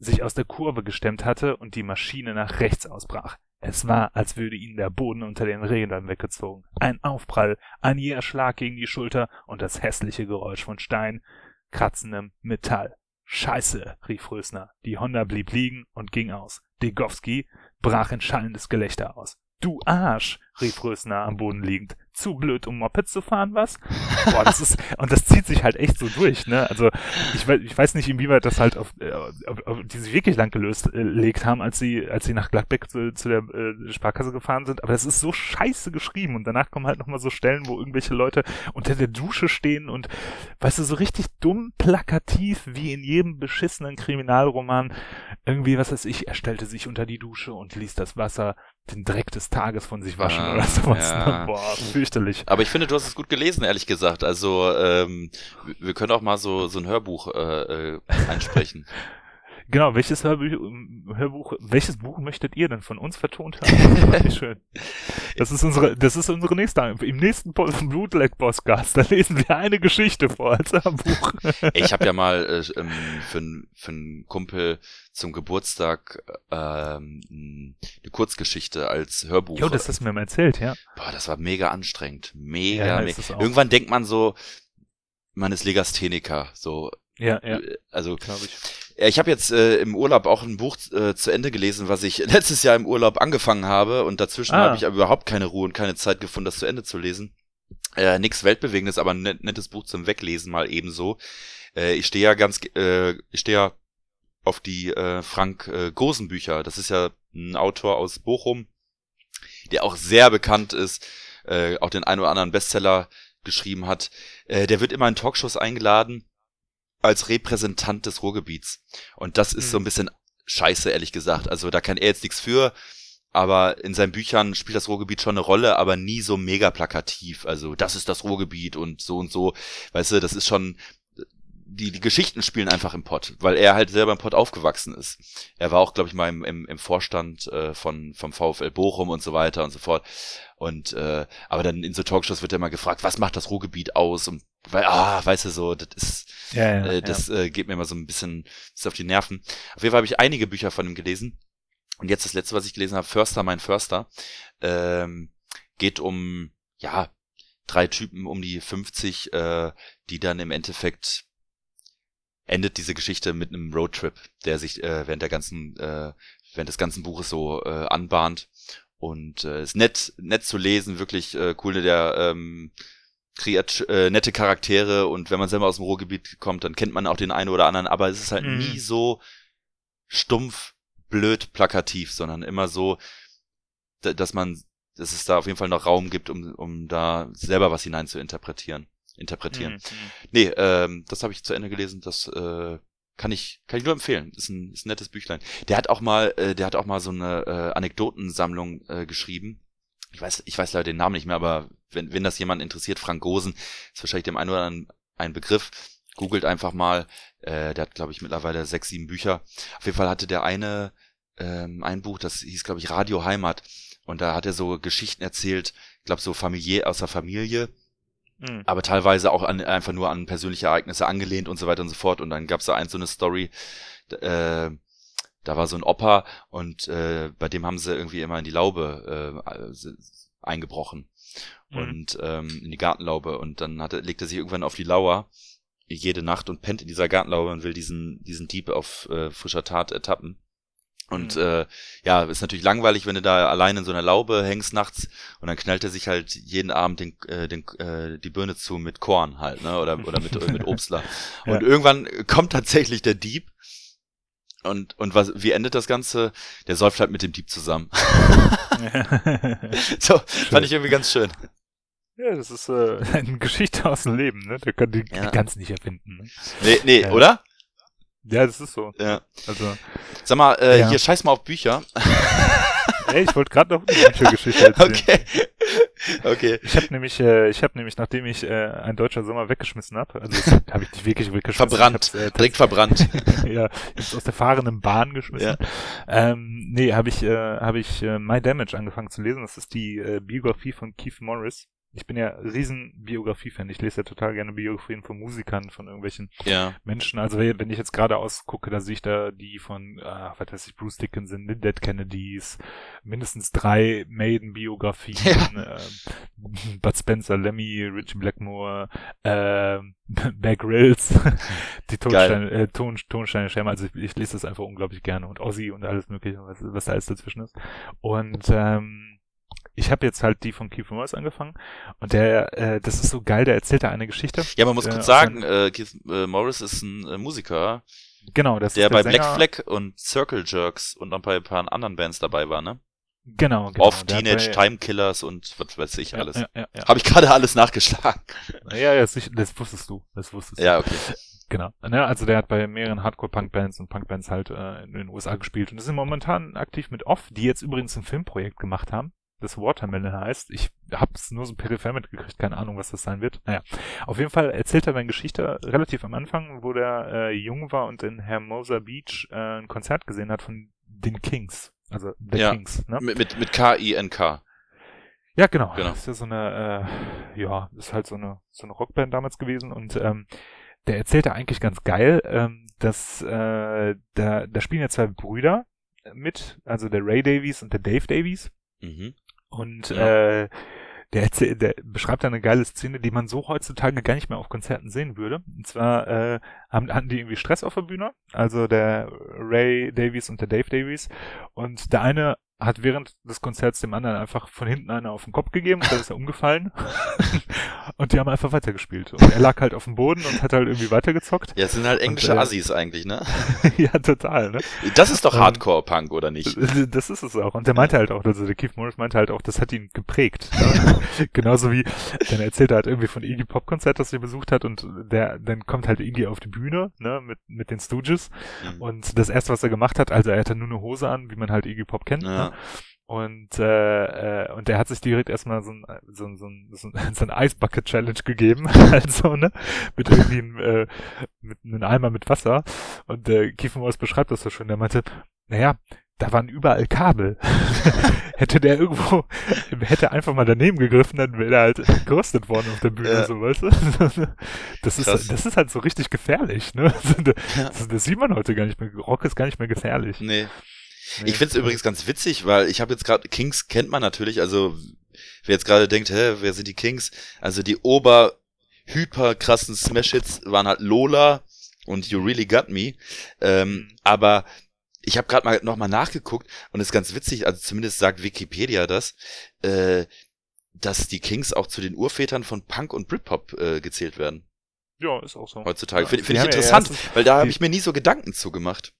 sich aus der Kurve gestemmt hatte und die Maschine nach rechts ausbrach. Es war, als würde ihnen der Boden unter den Rädern weggezogen. Ein Aufprall, ein jäher Schlag gegen die Schulter und das hässliche Geräusch von Stein, kratzendem Metall. Scheiße, rief Rösner. Die Honda blieb liegen und ging aus. Degowski brach in schallendes Gelächter aus. Du Arsch, rief Rösner am Boden liegend zu blöd, um Moped zu fahren, was? Boah, das ist, und das zieht sich halt echt so durch, ne? Also, ich weiß, ich weiß nicht, inwieweit das halt auf, äh, auf, auf die sich wirklich lang gelöst äh, legt haben, als sie, als sie nach Gladbeck zu, zu der äh, Sparkasse gefahren sind. Aber das ist so scheiße geschrieben und danach kommen halt nochmal so Stellen, wo irgendwelche Leute unter der Dusche stehen und, weißt du, so richtig dumm plakativ, wie in jedem beschissenen Kriminalroman, irgendwie, was weiß ich, er stellte sich unter die Dusche und ließ das Wasser den Dreck des Tages von sich waschen ah, oder sowas. Ja. Boah, fürchterlich. Aber ich finde, du hast es gut gelesen, ehrlich gesagt. Also ähm, wir können auch mal so, so ein Hörbuch äh, äh einsprechen. Genau, welches Hörbuch, Hörbuch, welches Buch möchtet ihr denn von uns vertont haben? Das schön. Das ist unsere, das ist unsere nächste, im nächsten Blutleck Podcast, da lesen wir eine Geschichte vor als Hörbuch. Ich habe ja mal äh, ähm, für, für einen Kumpel zum Geburtstag ähm, eine Kurzgeschichte als Hörbuch. Jo, das hast du mir mal erzählt, ja. Boah, das war mega anstrengend. Mega, ja, mega. Irgendwann denkt man so, man ist Legastheniker, so. Ja, ja. Also, glaube ich ich habe jetzt äh, im Urlaub auch ein Buch äh, zu Ende gelesen, was ich letztes Jahr im Urlaub angefangen habe und dazwischen ah. habe ich aber überhaupt keine Ruhe und keine Zeit gefunden, das zu Ende zu lesen. Äh, nix Weltbewegendes, aber ein net, nettes Buch zum Weglesen mal ebenso. Äh, ich stehe ja ganz, äh, ich stehe ja auf die äh, Frank äh, Gosen Bücher. Das ist ja ein Autor aus Bochum, der auch sehr bekannt ist, äh, auch den ein oder anderen Bestseller geschrieben hat. Äh, der wird immer in Talkshows eingeladen als Repräsentant des Ruhrgebiets. Und das ist mhm. so ein bisschen scheiße, ehrlich gesagt. Also da kann er jetzt nichts für, aber in seinen Büchern spielt das Ruhrgebiet schon eine Rolle, aber nie so mega plakativ. Also das ist das Ruhrgebiet und so und so. Weißt du, das ist schon, die, die Geschichten spielen einfach im Pott, weil er halt selber im Pott aufgewachsen ist. Er war auch, glaube ich, mal im, im, im Vorstand äh, von, vom VfL Bochum und so weiter und so fort. Und äh, aber dann in so Talkshows wird er mal gefragt, was macht das Ruhrgebiet aus? Und weil, ah, weißt du so, das ist, ja, ja, äh, das ja. äh, geht mir immer so ein bisschen, bisschen auf die Nerven. Auf jeden Fall habe ich einige Bücher von ihm gelesen. Und jetzt das letzte, was ich gelesen habe, Förster, mein Förster, ähm, geht um, ja, drei Typen um die 50, äh, die dann im Endeffekt endet diese Geschichte mit einem Roadtrip, der sich äh, während der ganzen, äh, während des ganzen Buches so äh, anbahnt. Und äh, ist nett, nett zu lesen, wirklich äh, cool, der ähm, kreiert äh, nette Charaktere und wenn man selber aus dem Ruhrgebiet kommt, dann kennt man auch den einen oder anderen, aber es ist halt mhm. nie so stumpf, blöd, plakativ, sondern immer so, dass man, dass es da auf jeden Fall noch Raum gibt, um, um da selber was hinein zu interpretieren interpretieren. Mhm. Nee, ähm, das habe ich zu Ende gelesen, das äh, kann ich kann ich nur empfehlen. Ist ein, ist ein nettes Büchlein. Der hat auch mal äh, der hat auch mal so eine äh, Anekdotensammlung äh, geschrieben. Ich weiß ich weiß leider den Namen nicht mehr, aber wenn wenn das jemand interessiert, Frank Gosen ist wahrscheinlich dem einen oder anderen ein Begriff. Googelt einfach mal. Äh, der hat glaube ich mittlerweile sechs sieben Bücher. Auf jeden Fall hatte der eine ähm, ein Buch, das hieß glaube ich Radio Heimat und da hat er so Geschichten erzählt, ich glaube so familiär aus der Familie, mhm. aber teilweise auch an, einfach nur an persönliche Ereignisse angelehnt und so weiter und so fort. Und dann gab es da ein so eine Story, äh, da war so ein Opa und äh, bei dem haben sie irgendwie immer in die Laube äh, eingebrochen mhm. und ähm, in die Gartenlaube und dann hat er, legt er sich irgendwann auf die Lauer jede Nacht und pennt in dieser Gartenlaube und will diesen diesen Dieb auf äh, frischer Tat ertappen. Und mhm. äh, ja, ist natürlich langweilig, wenn du da allein in so einer Laube hängst nachts und dann knallt er sich halt jeden Abend den, äh, den, äh, die Birne zu mit Korn halt, ne? Oder, oder mit, mit Obstler. Und ja. irgendwann kommt tatsächlich der Dieb und, und was, wie endet das Ganze? Der säuft halt mit dem Dieb zusammen. so, fand ich irgendwie ganz schön. Ja, das ist äh, eine Geschichte aus dem Leben, ne? Der kann die, ja. die ganz nicht erfinden. Ne? Nee, nee, ja. oder? Ja, das ist so. Ja. Also, Sag mal, äh, ja. hier scheiß mal auf Bücher. Ey, ich wollte gerade noch eine Büchergeschichte erzählen. Okay. Okay. Ich habe nämlich, äh, ich habe nämlich, nachdem ich äh, ein deutscher Sommer weggeschmissen habe, also habe ich nicht wirklich weggeschmissen. Verbrannt. Äh, direkt verbrannt. ja, jetzt aus der fahrenden Bahn geschmissen. Ja. Ähm, nee, habe ich, äh, habe ich äh, My Damage angefangen zu lesen. Das ist die äh, Biografie von Keith Morris ich bin ja riesen Biografie-Fan. Ich lese ja total gerne Biografien von Musikern, von irgendwelchen ja. Menschen. Also wenn ich jetzt gerade ausgucke, da sehe ich da die von, äh, was weiß ich, Bruce Dickinson, Dead Kennedys, mindestens drei Maiden-Biografien, ja. äh, Bud Spencer, Lemmy, Richie Blackmore, äh, Bear Grylls, die Tonsteine, äh, Ton, Tonsteine Schärme. Also ich, ich, lese das einfach unglaublich gerne und Ozzy und alles mögliche, was, was da alles dazwischen ist. Und ähm, ich habe jetzt halt die von Keith Morris angefangen und der, äh, das ist so geil, der erzählt da eine Geschichte. Ja, man muss äh, kurz sagen, äh, Keith äh, Morris ist ein äh, Musiker. Genau, das der ist der bei Sänger. Black Flag und Circle Jerks und noch bei ein paar anderen Bands dabei war, ne? Genau, genau. Auf Teenage Time Killers und was weiß ich alles. Ja, ja, ja. Habe ich gerade alles nachgeschlagen. Ja, ja, das, das wusstest du. Das wusstest du. Ja, okay. Genau. Ne, also der hat bei mehreren Hardcore-Punk-Bands und Punk-Bands halt äh, in den USA gespielt und ist momentan aktiv mit Off, die jetzt übrigens ein Filmprojekt gemacht haben das Watermelon heißt. Ich hab's nur so peripher mitgekriegt, keine Ahnung, was das sein wird. Naja, auf jeden Fall erzählt er meine Geschichte relativ am Anfang, wo der äh, jung war und in Hermosa Beach äh, ein Konzert gesehen hat von den Kings. Also The ja, Kings, ne? Mit, mit, mit K-I-N-K. Ja, genau. genau. Das ist ja so eine, äh, ja, ist halt so eine, so eine Rockband damals gewesen und ähm, der erzählte eigentlich ganz geil, ähm, dass äh, da, da spielen ja zwei Brüder mit, also der Ray Davies und der Dave Davies. Mhm. Und ja. äh, der, erzählt, der beschreibt da eine geile Szene, die man so heutzutage gar nicht mehr auf Konzerten sehen würde. Und zwar äh, haben, hatten die irgendwie Stress auf der Bühne, also der Ray Davies und der Dave Davies. Und der eine hat während des Konzerts dem anderen einfach von hinten einer auf den Kopf gegeben und dann ist er umgefallen. und die haben einfach weitergespielt. Und er lag halt auf dem Boden und hat halt irgendwie weitergezockt. Ja, es sind halt englische und, äh, Assis eigentlich, ne? ja, total, ne? Das ist doch ähm, Hardcore-Punk, oder nicht? Das ist es auch. Und der meinte halt auch, also der Keith Morris meinte halt auch, das hat ihn geprägt. Genauso wie, dann erzählt er halt irgendwie von Iggy Pop-Konzert, das er besucht hat und der, dann kommt halt Iggy auf die Bühne, ne, mit, mit den Stooges. Mhm. Und das erste, was er gemacht hat, also er hatte nur eine Hose an, wie man halt Iggy Pop kennt, ja. ne? Und, äh, äh, und der hat sich direkt erstmal so ein, so ein, so ein, so ein, so ein Eisbucket Challenge gegeben, also, ne, mit irgendwie einem, äh, mit einem Eimer mit Wasser. Und äh, Kiefenmaus beschreibt das so schön, der meinte, naja, da waren überall Kabel. hätte der irgendwo, hätte einfach mal daneben gegriffen, dann wäre er halt geröstet worden auf der Bühne, ja. so, weißt du? Das ist, das ist halt so richtig gefährlich, ne? Das, das, sieht man heute gar nicht mehr. Rock ist gar nicht mehr gefährlich. Nee. Nee, ich finde es übrigens ganz witzig, weil ich habe jetzt gerade, Kings kennt man natürlich, also wer jetzt gerade denkt, hä, wer sind die Kings? Also die ober hyper krassen Smash-Hits waren halt Lola und You Really Got Me. Ähm, mhm. aber ich habe gerade mal nochmal nachgeguckt und es ist ganz witzig, also zumindest sagt Wikipedia das, äh, dass die Kings auch zu den Urvätern von Punk und Britpop äh, gezählt werden. Ja, ist auch so. Heutzutage. Ja, Finde find ich interessant, ja weil da habe ich mir nie so Gedanken zu gemacht.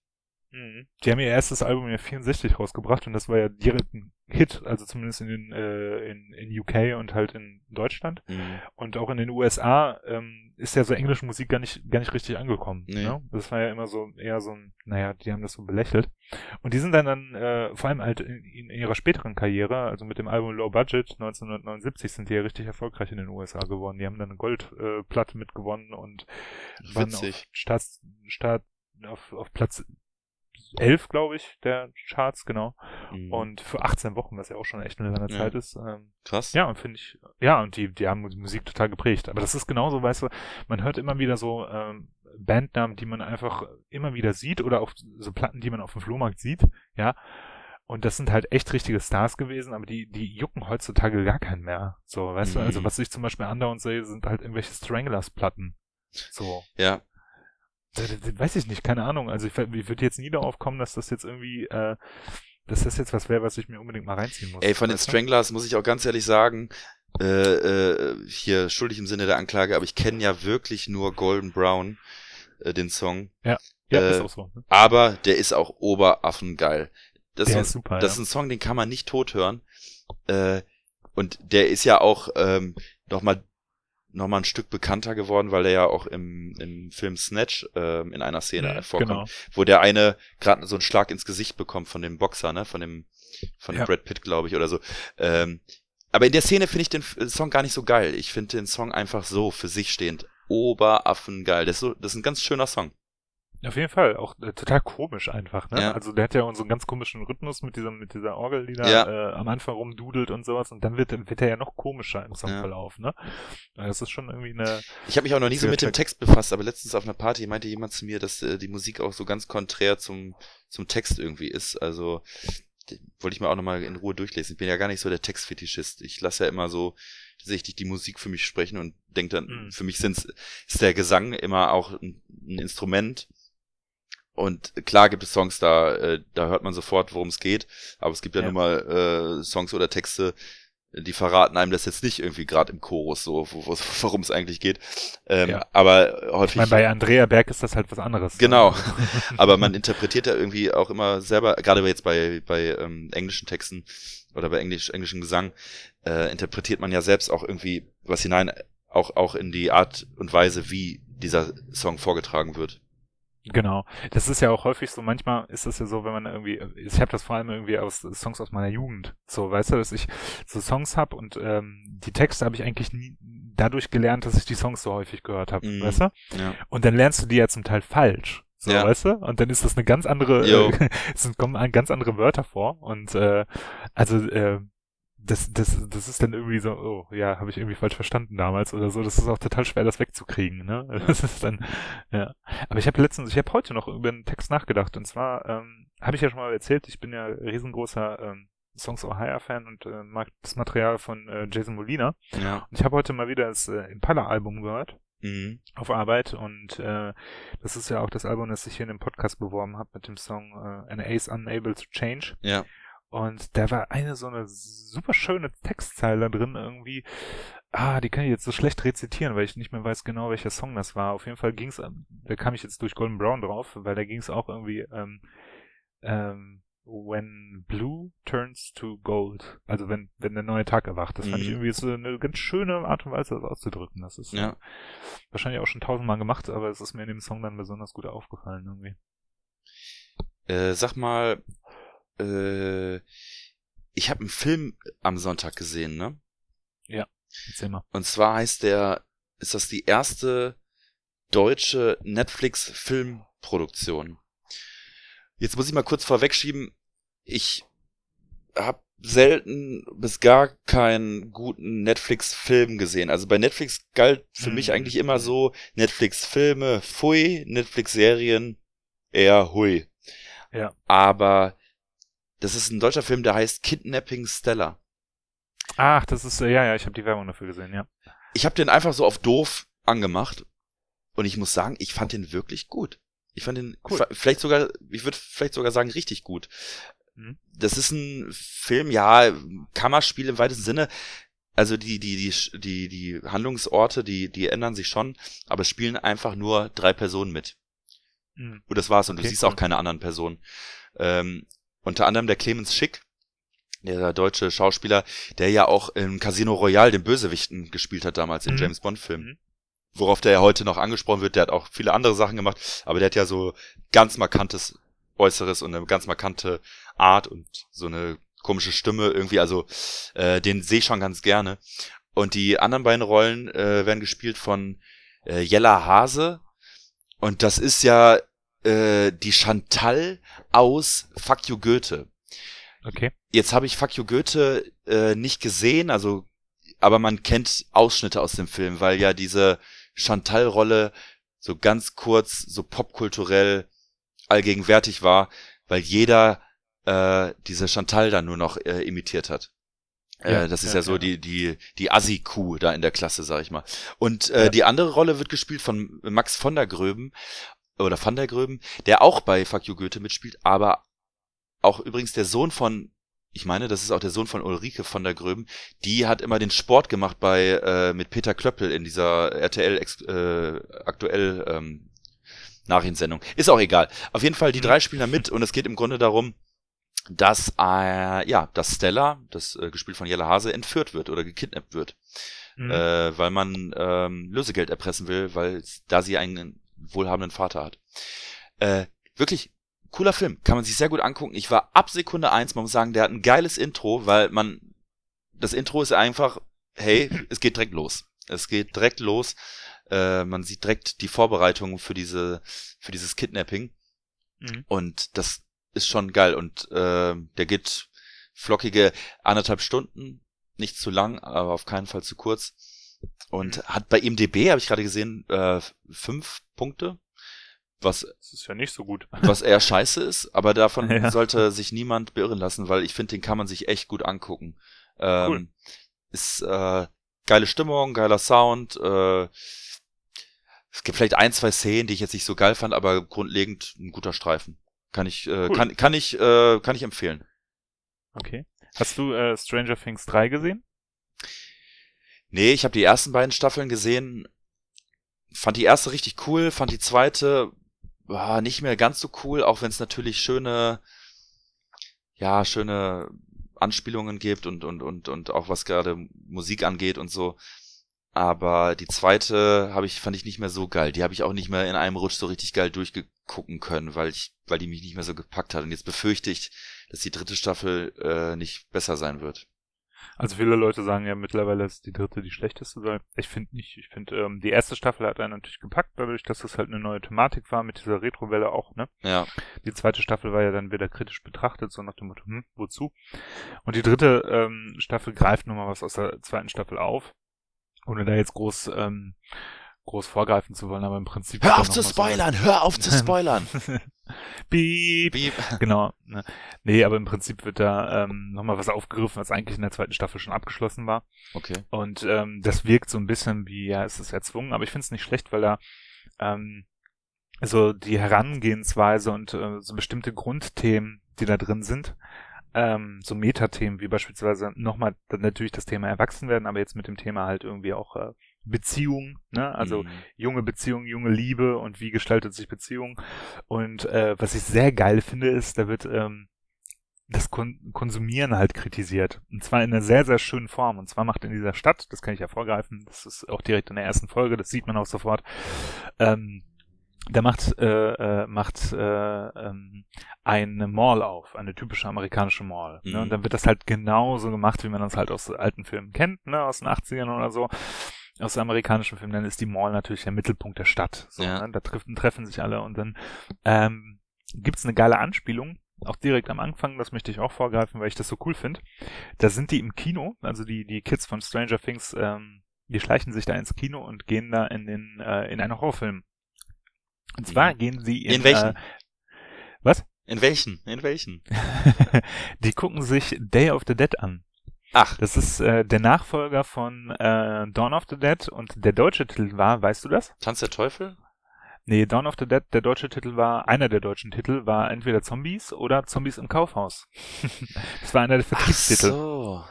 Mhm. Die haben ihr erstes Album ja 64 rausgebracht und das war ja direkt ein Hit, also zumindest in, den, äh, in, in UK und halt in Deutschland. Mhm. Und auch in den USA ähm, ist ja so englische Musik gar nicht, gar nicht richtig angekommen. Nee. Ne? Das war ja immer so eher so ein, naja, die haben das so belächelt. Und die sind dann, dann äh, vor allem halt in, in ihrer späteren Karriere, also mit dem Album Low Budget 1979 sind die ja richtig erfolgreich in den USA geworden. Die haben dann eine Goldplatte äh, mitgewonnen und waren auf Staats, Start auf, auf Platz 11, glaube ich, der Charts, genau. Mhm. Und für 18 Wochen, was ja auch schon echt eine lange ja. Zeit ist. Ähm, Krass. Ja, und finde ich, ja, und die, die haben die Musik total geprägt. Aber das ist genauso, weißt du, man hört immer wieder so ähm, Bandnamen, die man einfach immer wieder sieht oder auf so Platten, die man auf dem Flohmarkt sieht, ja. Und das sind halt echt richtige Stars gewesen, aber die, die jucken heutzutage gar keinen mehr. So, weißt mhm. du, also mhm. was ich zum Beispiel andauernd sehe, sind halt irgendwelche Stranglers-Platten. So. Ja. Weiß ich nicht, keine Ahnung. Also ich, ich würde jetzt nie darauf kommen, dass das jetzt irgendwie, äh, dass das jetzt was wäre, was ich mir unbedingt mal reinziehen muss. Ey, von den Stranglers muss ich auch ganz ehrlich sagen, äh, äh, hier schuldig im Sinne der Anklage, aber ich kenne ja wirklich nur Golden Brown, äh, den Song. Ja. Ja, äh, ist auch so. Ne? Aber der ist auch oberaffengeil. Das, der ist, super, das ja. ist ein Song, den kann man nicht tot hören. Äh, und der ist ja auch ähm, nochmal noch mal ein Stück bekannter geworden, weil er ja auch im, im Film Snatch äh, in einer Szene mhm, vorkommt, genau. wo der eine gerade so einen Schlag ins Gesicht bekommt von dem Boxer, ne, von dem von ja. Brad Pitt, glaube ich, oder so. Ähm, aber in der Szene finde ich den Song gar nicht so geil. Ich finde den Song einfach so für sich stehend oberaffengeil. Das ist, so, das ist ein ganz schöner Song. Auf jeden Fall, auch äh, total komisch einfach, ne? Ja. Also der hat ja so einen ganz komischen Rhythmus mit dieser, mit dieser Orgel, die da ja. äh, am Anfang rumdudelt und sowas und dann wird, wird er ja noch komischer im Songverlauf, ja. ne? Das ist schon irgendwie eine. Ich habe mich auch noch nie so mit dem Text befasst, aber letztens auf einer Party meinte jemand zu mir, dass äh, die Musik auch so ganz konträr zum, zum Text irgendwie ist. Also wollte ich mir auch nochmal in Ruhe durchlesen. Ich bin ja gar nicht so der Textfetischist. Ich lasse ja immer so tatsächlich die Musik für mich sprechen und denke dann, mhm. für mich sind's, ist der Gesang immer auch ein, ein Instrument und klar gibt es Songs, da, äh, da hört man sofort, worum es geht. Aber es gibt ja, ja. nun mal äh, Songs oder Texte, die verraten einem das jetzt nicht irgendwie gerade im Chorus, so worum es eigentlich geht. Ähm, ja. Aber häufig. Ich meine, bei Andrea Berg ist das halt was anderes. Ne? Genau. aber man interpretiert ja irgendwie auch immer selber, gerade jetzt bei, bei ähm, englischen Texten oder bei englisch, englischen Gesang, äh, interpretiert man ja selbst auch irgendwie was hinein, auch, auch in die Art und Weise, wie dieser Song vorgetragen wird. Genau. Das ist ja auch häufig so, manchmal ist das ja so, wenn man irgendwie, ich habe das vor allem irgendwie aus Songs aus meiner Jugend. So, weißt du, dass ich so Songs habe und ähm, die Texte habe ich eigentlich nie dadurch gelernt, dass ich die Songs so häufig gehört habe, mhm. weißt du? Ja. Und dann lernst du die ja zum Teil falsch. So, ja. weißt du? Und dann ist das eine ganz andere, äh, es kommen ganz andere Wörter vor. Und äh, also äh, das, das, das ist dann irgendwie so, oh, ja, habe ich irgendwie falsch verstanden damals oder so. Das ist auch total schwer, das wegzukriegen, ne? Das ist dann, ja. Aber ich habe letztens, ich habe heute noch über einen Text nachgedacht. Und zwar, ähm, habe ich ja schon mal erzählt, ich bin ja riesengroßer ähm, Songs Ohio-Fan und äh, mag das Material von äh, Jason Molina. Ja. Und ich habe heute mal wieder das äh, Impala-Album gehört. Mhm. auf Arbeit und äh, das ist ja auch das Album, das ich hier in dem Podcast beworben habe mit dem Song äh, An Ace Unable to Change. Ja. Und da war eine so eine super schöne Textzeile drin irgendwie. Ah, die kann ich jetzt so schlecht rezitieren, weil ich nicht mehr weiß genau, welcher Song das war. Auf jeden Fall ging's, ähm, da kam ich jetzt durch Golden Brown drauf, weil da ging's auch irgendwie, ähm, ähm, when blue turns to gold. Also wenn, wenn der neue Tag erwacht. Das mhm. fand ich mhm. irgendwie so eine ganz schöne Art und Weise, das auszudrücken. Das ist ja. wahrscheinlich auch schon tausendmal gemacht, aber es ist mir in dem Song dann besonders gut aufgefallen irgendwie. Äh, sag mal, äh, ich habe einen Film am Sonntag gesehen, ne? Ja, erzähl mal. Und zwar heißt der, ist das die erste deutsche Netflix-Filmproduktion. Jetzt muss ich mal kurz vorwegschieben, ich habe selten bis gar keinen guten Netflix-Film gesehen. Also bei Netflix galt für mhm. mich eigentlich immer so, Netflix-Filme, pfui, Netflix-Serien, eher hui. Ja. Aber das ist ein deutscher Film, der heißt Kidnapping Stella. Ach, das ist, äh, ja, ja, ich habe die Werbung dafür gesehen, ja. Ich habe den einfach so auf doof angemacht und ich muss sagen, ich fand den wirklich gut. Ich fand den cool. vielleicht sogar, ich würde vielleicht sogar sagen, richtig gut. Mhm. Das ist ein Film, ja, Kammerspiel im weitesten Sinne. Also die, die, die, die, die Handlungsorte, die, die ändern sich schon, aber es spielen einfach nur drei Personen mit. Mhm. Und das war's. Und okay, du siehst cool. auch keine anderen Personen. Ähm, unter anderem der Clemens Schick, der deutsche Schauspieler, der ja auch im Casino Royale den Bösewichten gespielt hat damals in mhm. James Bond Filmen. Mhm. Worauf der ja heute noch angesprochen wird, der hat auch viele andere Sachen gemacht, aber der hat ja so ganz markantes Äußeres und eine ganz markante Art und so eine komische Stimme irgendwie, also äh, den sehe ich schon ganz gerne. Und die anderen beiden Rollen äh, werden gespielt von äh, Jella Hase. Und das ist ja äh, die Chantal aus Fuck You Goethe. Okay. Jetzt habe ich Fuck You Goethe äh, nicht gesehen, also aber man kennt Ausschnitte aus dem Film, weil ja diese Chantal-Rolle so ganz kurz, so popkulturell allgegenwärtig war, weil jeder äh, diese Chantal dann nur noch äh, imitiert hat. Äh, ja, das ist ja, ja so ja. die die die Assi-Kuh da in der Klasse, sag ich mal. Und äh, die andere Rolle wird gespielt von Max von der Gröben oder van der Gröben, der auch bei Fuck You Goethe mitspielt, aber auch übrigens der Sohn von ich meine, das ist auch der Sohn von Ulrike von der Gröben, die hat immer den Sport gemacht bei äh, mit Peter Klöppel in dieser RTL äh, aktuell ähm, Nachrichtensendung. Ist auch egal. Auf jeden Fall, die mhm. drei spielen da mit und es geht im Grunde darum, dass äh, ja, dass Stella, das äh, gespielt von Jelle Hase, entführt wird oder gekidnappt wird. Mhm. Äh, weil man ähm, Lösegeld erpressen will, weil da sie einen wohlhabenden Vater hat. Äh, wirklich cooler Film, kann man sich sehr gut angucken. Ich war ab Sekunde eins, man muss sagen, der hat ein geiles Intro, weil man, das Intro ist einfach, hey, es geht direkt los. Es geht direkt los. Äh, man sieht direkt die Vorbereitungen für diese, für dieses Kidnapping. Mhm. Und das ist schon geil. Und äh, der geht flockige anderthalb Stunden, nicht zu lang, aber auf keinen Fall zu kurz. Und mhm. hat bei IMDB, habe ich gerade gesehen, äh, fünf Punkte was das ist ja nicht so gut. Was eher scheiße ist, aber davon ja. sollte sich niemand beirren lassen, weil ich finde, den kann man sich echt gut angucken. Ähm, cool. Ist äh, geile Stimmung, geiler Sound. Äh, es gibt vielleicht ein, zwei Szenen, die ich jetzt nicht so geil fand, aber grundlegend ein guter Streifen. Kann ich, äh, cool. kann, kann ich, äh, kann ich empfehlen. Okay. Hast du äh, Stranger Things 3 gesehen? Nee, ich habe die ersten beiden Staffeln gesehen. Fand die erste richtig cool, fand die zweite war nicht mehr ganz so cool, auch wenn es natürlich schöne, ja, schöne Anspielungen gibt und, und, und, und auch was gerade Musik angeht und so. Aber die zweite habe ich, fand ich nicht mehr so geil. Die habe ich auch nicht mehr in einem Rutsch so richtig geil durchgucken können, weil ich, weil die mich nicht mehr so gepackt hat. Und jetzt befürchte ich, dass die dritte Staffel äh, nicht besser sein wird. Also viele Leute sagen ja mittlerweile, dass die dritte die schlechteste sei. Ich finde nicht. Ich finde, ähm, die erste Staffel hat einen natürlich gepackt, dadurch, dass es halt eine neue Thematik war, mit dieser Retrowelle auch, ne? Ja. Die zweite Staffel war ja dann wieder kritisch betrachtet, so nach dem Motto, hm, wozu? Und die dritte ähm, Staffel greift nochmal was aus der zweiten Staffel auf. Ohne da jetzt groß ähm, groß vorgreifen zu wollen, aber im Prinzip. Hör auf zu spoilern, so hör auf zu spoilern. Beep. Beep. Genau. Ne. Nee, aber im Prinzip wird da ähm, nochmal was aufgegriffen, was eigentlich in der zweiten Staffel schon abgeschlossen war. Okay. Und ähm, das wirkt so ein bisschen wie, ja, es ist erzwungen, aber ich finde es nicht schlecht, weil da ähm, so die Herangehensweise und äh, so bestimmte Grundthemen, die da drin sind, ähm, so Metathemen wie beispielsweise nochmal natürlich das Thema Erwachsenwerden, aber jetzt mit dem Thema halt irgendwie auch äh, Beziehung, ne? Also mhm. junge Beziehung, junge Liebe und wie gestaltet sich Beziehung. Und äh, was ich sehr geil finde, ist, da wird ähm, das Kon Konsumieren halt kritisiert. Und zwar in einer sehr, sehr schönen Form. Und zwar macht in dieser Stadt, das kann ich ja vorgreifen, das ist auch direkt in der ersten Folge, das sieht man auch sofort, ähm, da macht, äh, äh, macht äh, ähm, eine Mall auf, eine typische amerikanische Mall. Mhm. Ne? Und mhm. dann wird das halt genauso gemacht, wie man das halt aus alten Filmen kennt, ne? aus den 80ern oder so aus dem amerikanischen Film, dann ist die Mall natürlich der Mittelpunkt der Stadt. So, ja. ne? Da treffen, treffen sich alle und dann ähm, gibt's eine geile Anspielung, auch direkt am Anfang, das möchte ich auch vorgreifen, weil ich das so cool finde. Da sind die im Kino, also die, die Kids von Stranger Things, ähm, die schleichen sich da ins Kino und gehen da in den, äh, in einen Horrorfilm. Und zwar mhm. gehen sie in, in welchen? Äh, was? In welchen? In welchen? die gucken sich Day of the Dead an. Ach. Das ist äh, der Nachfolger von äh, Dawn of the Dead und der deutsche Titel war, weißt du das? Tanz der Teufel? Nee, Dawn of the Dead, der deutsche Titel war, einer der deutschen Titel war entweder Zombies oder Zombies im Kaufhaus. das war einer der Vertriebstitel. Ach so.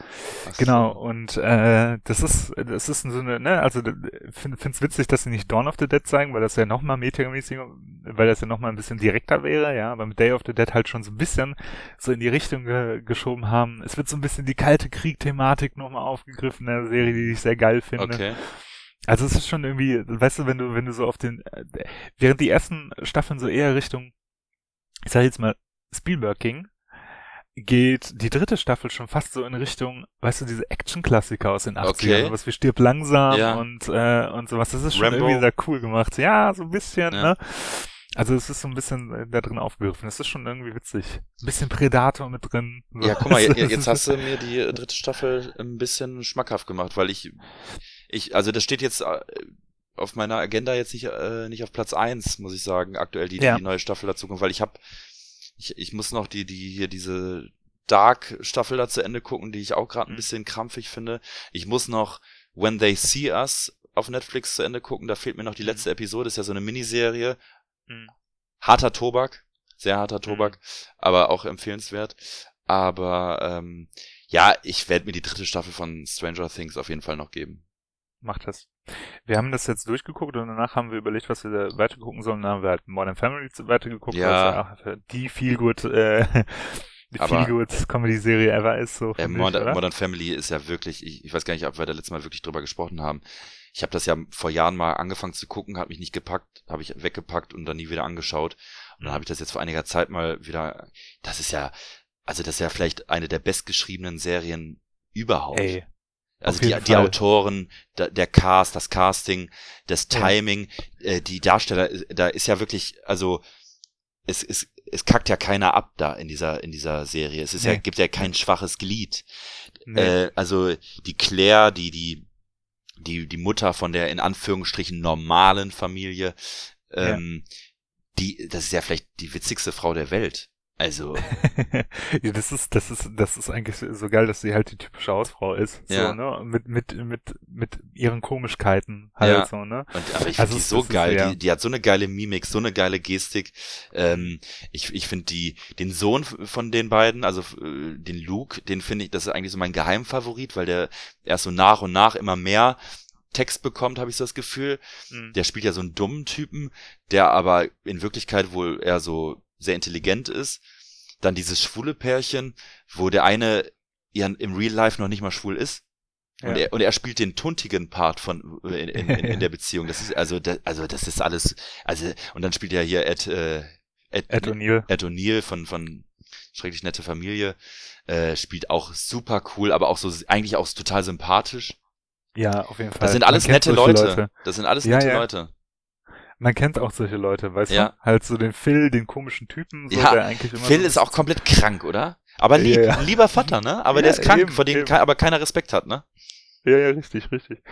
Ach genau, so. und äh, das ist, das ist so eine, ne, also finde find's witzig, dass sie nicht Dawn of the Dead zeigen, weil das ja nochmal metamäßig, weil das ja nochmal ein bisschen direkter wäre, ja, aber mit Day of the Dead halt schon so ein bisschen so in die Richtung ge geschoben haben. Es wird so ein bisschen die kalte Krieg-Thematik nochmal aufgegriffen in der Serie, die ich sehr geil finde. Okay. Also es ist schon irgendwie, weißt du, wenn du, wenn du so auf den, äh, während die ersten Staffeln so eher Richtung, ich sag jetzt mal, Spielberg ging, geht die dritte Staffel schon fast so in Richtung, weißt du, diese Action-Klassiker aus den 80ern, okay. sowas wie Stirb langsam ja. und, äh, und sowas. Das ist schon Rambo. irgendwie sehr cool gemacht. Ja, so ein bisschen, ja. ne? Also es ist so ein bisschen äh, da drin aufgegriffen. Es ist schon irgendwie witzig. Ein bisschen Predator mit drin. Ja, guck mal, jetzt, jetzt hast du mir die dritte Staffel ein bisschen schmackhaft gemacht, weil ich, ich, also das steht jetzt äh, auf meiner Agenda jetzt nicht, äh, nicht auf Platz eins, muss ich sagen, aktuell die, ja. die neue Staffel dazu kommt, weil ich habe, ich, ich muss noch die, die hier diese Dark-Staffel da zu Ende gucken, die ich auch gerade ein mhm. bisschen krampfig finde. Ich muss noch When They See Us auf Netflix zu Ende gucken. Da fehlt mir noch die mhm. letzte Episode. Ist ja so eine Miniserie. Mhm. Harter Tobak. Sehr harter Tobak. Aber auch empfehlenswert. Aber ähm, ja, ich werde mir die dritte Staffel von Stranger Things auf jeden Fall noch geben. Macht das. Wir haben das jetzt durchgeguckt und danach haben wir überlegt, was wir da weiter gucken sollen. Dann haben wir halt Modern Family weitergeguckt, ja. was ja die viel gut äh, die aber, viel gut Comedy-Serie ever ist. So äh, Modern, ich, Modern Family ist ja wirklich, ich, ich weiß gar nicht, ob wir da letztes Mal wirklich drüber gesprochen haben. Ich habe das ja vor Jahren mal angefangen zu gucken, hat mich nicht gepackt, habe ich weggepackt und dann nie wieder angeschaut. Und dann habe ich das jetzt vor einiger Zeit mal wieder. Das ist ja, also das ist ja vielleicht eine der bestgeschriebenen Serien überhaupt. Ey, also die, die Autoren, der, Cast, das Casting, das Timing, äh, die Darsteller, da ist ja wirklich, also es, es, es kackt ja keiner ab da in dieser, in dieser Serie. Es ist nee. ja, gibt ja kein schwaches Glied. Nee. Äh, also die Claire, die, die, die, die Mutter von der in Anführungsstrichen normalen Familie, ähm, ja. die, das ist ja vielleicht die witzigste Frau der Welt. Also. ja, das ist, das ist, das ist eigentlich so geil, dass sie halt die typische Hausfrau ist. Ja. So, ne? Mit, mit, mit, mit ihren Komischkeiten halt ja. so, ne? Und, aber ich also, finde die so geil. Ist, ja. die, die hat so eine geile Mimik, so eine geile Gestik. Ähm, ich, ich finde die, den Sohn von den beiden, also äh, den Luke, den finde ich, das ist eigentlich so mein Geheimfavorit, weil der erst so nach und nach immer mehr Text bekommt, habe ich so das Gefühl. Mhm. Der spielt ja so einen dummen Typen, der aber in Wirklichkeit wohl eher so sehr intelligent ist. Dann dieses schwule Pärchen, wo der eine ja im Real Life noch nicht mal schwul ist. Ja. Und, er, und er spielt den tuntigen Part von in, in, in, in der Beziehung. Das ist also das, also das ist alles also und dann spielt ja hier Ed äh, Ed, Ed O'Neill Ed O'Neill von von schrecklich nette Familie äh, spielt auch super cool, aber auch so eigentlich auch total sympathisch. Ja, auf jeden Fall. Das sind alles nette Leute. Leute. Das sind alles ja, nette ja. Leute man kennt auch solche Leute, weißt ja. du? Halt so den Phil, den komischen Typen, so, ja, der eigentlich immer. Phil so ist auch komplett krank, oder? Aber lieb, ja, lieber Vater, ne? Aber der ist krank, eben, vor dem ke aber keiner Respekt hat, ne? Ja, ja, richtig, richtig.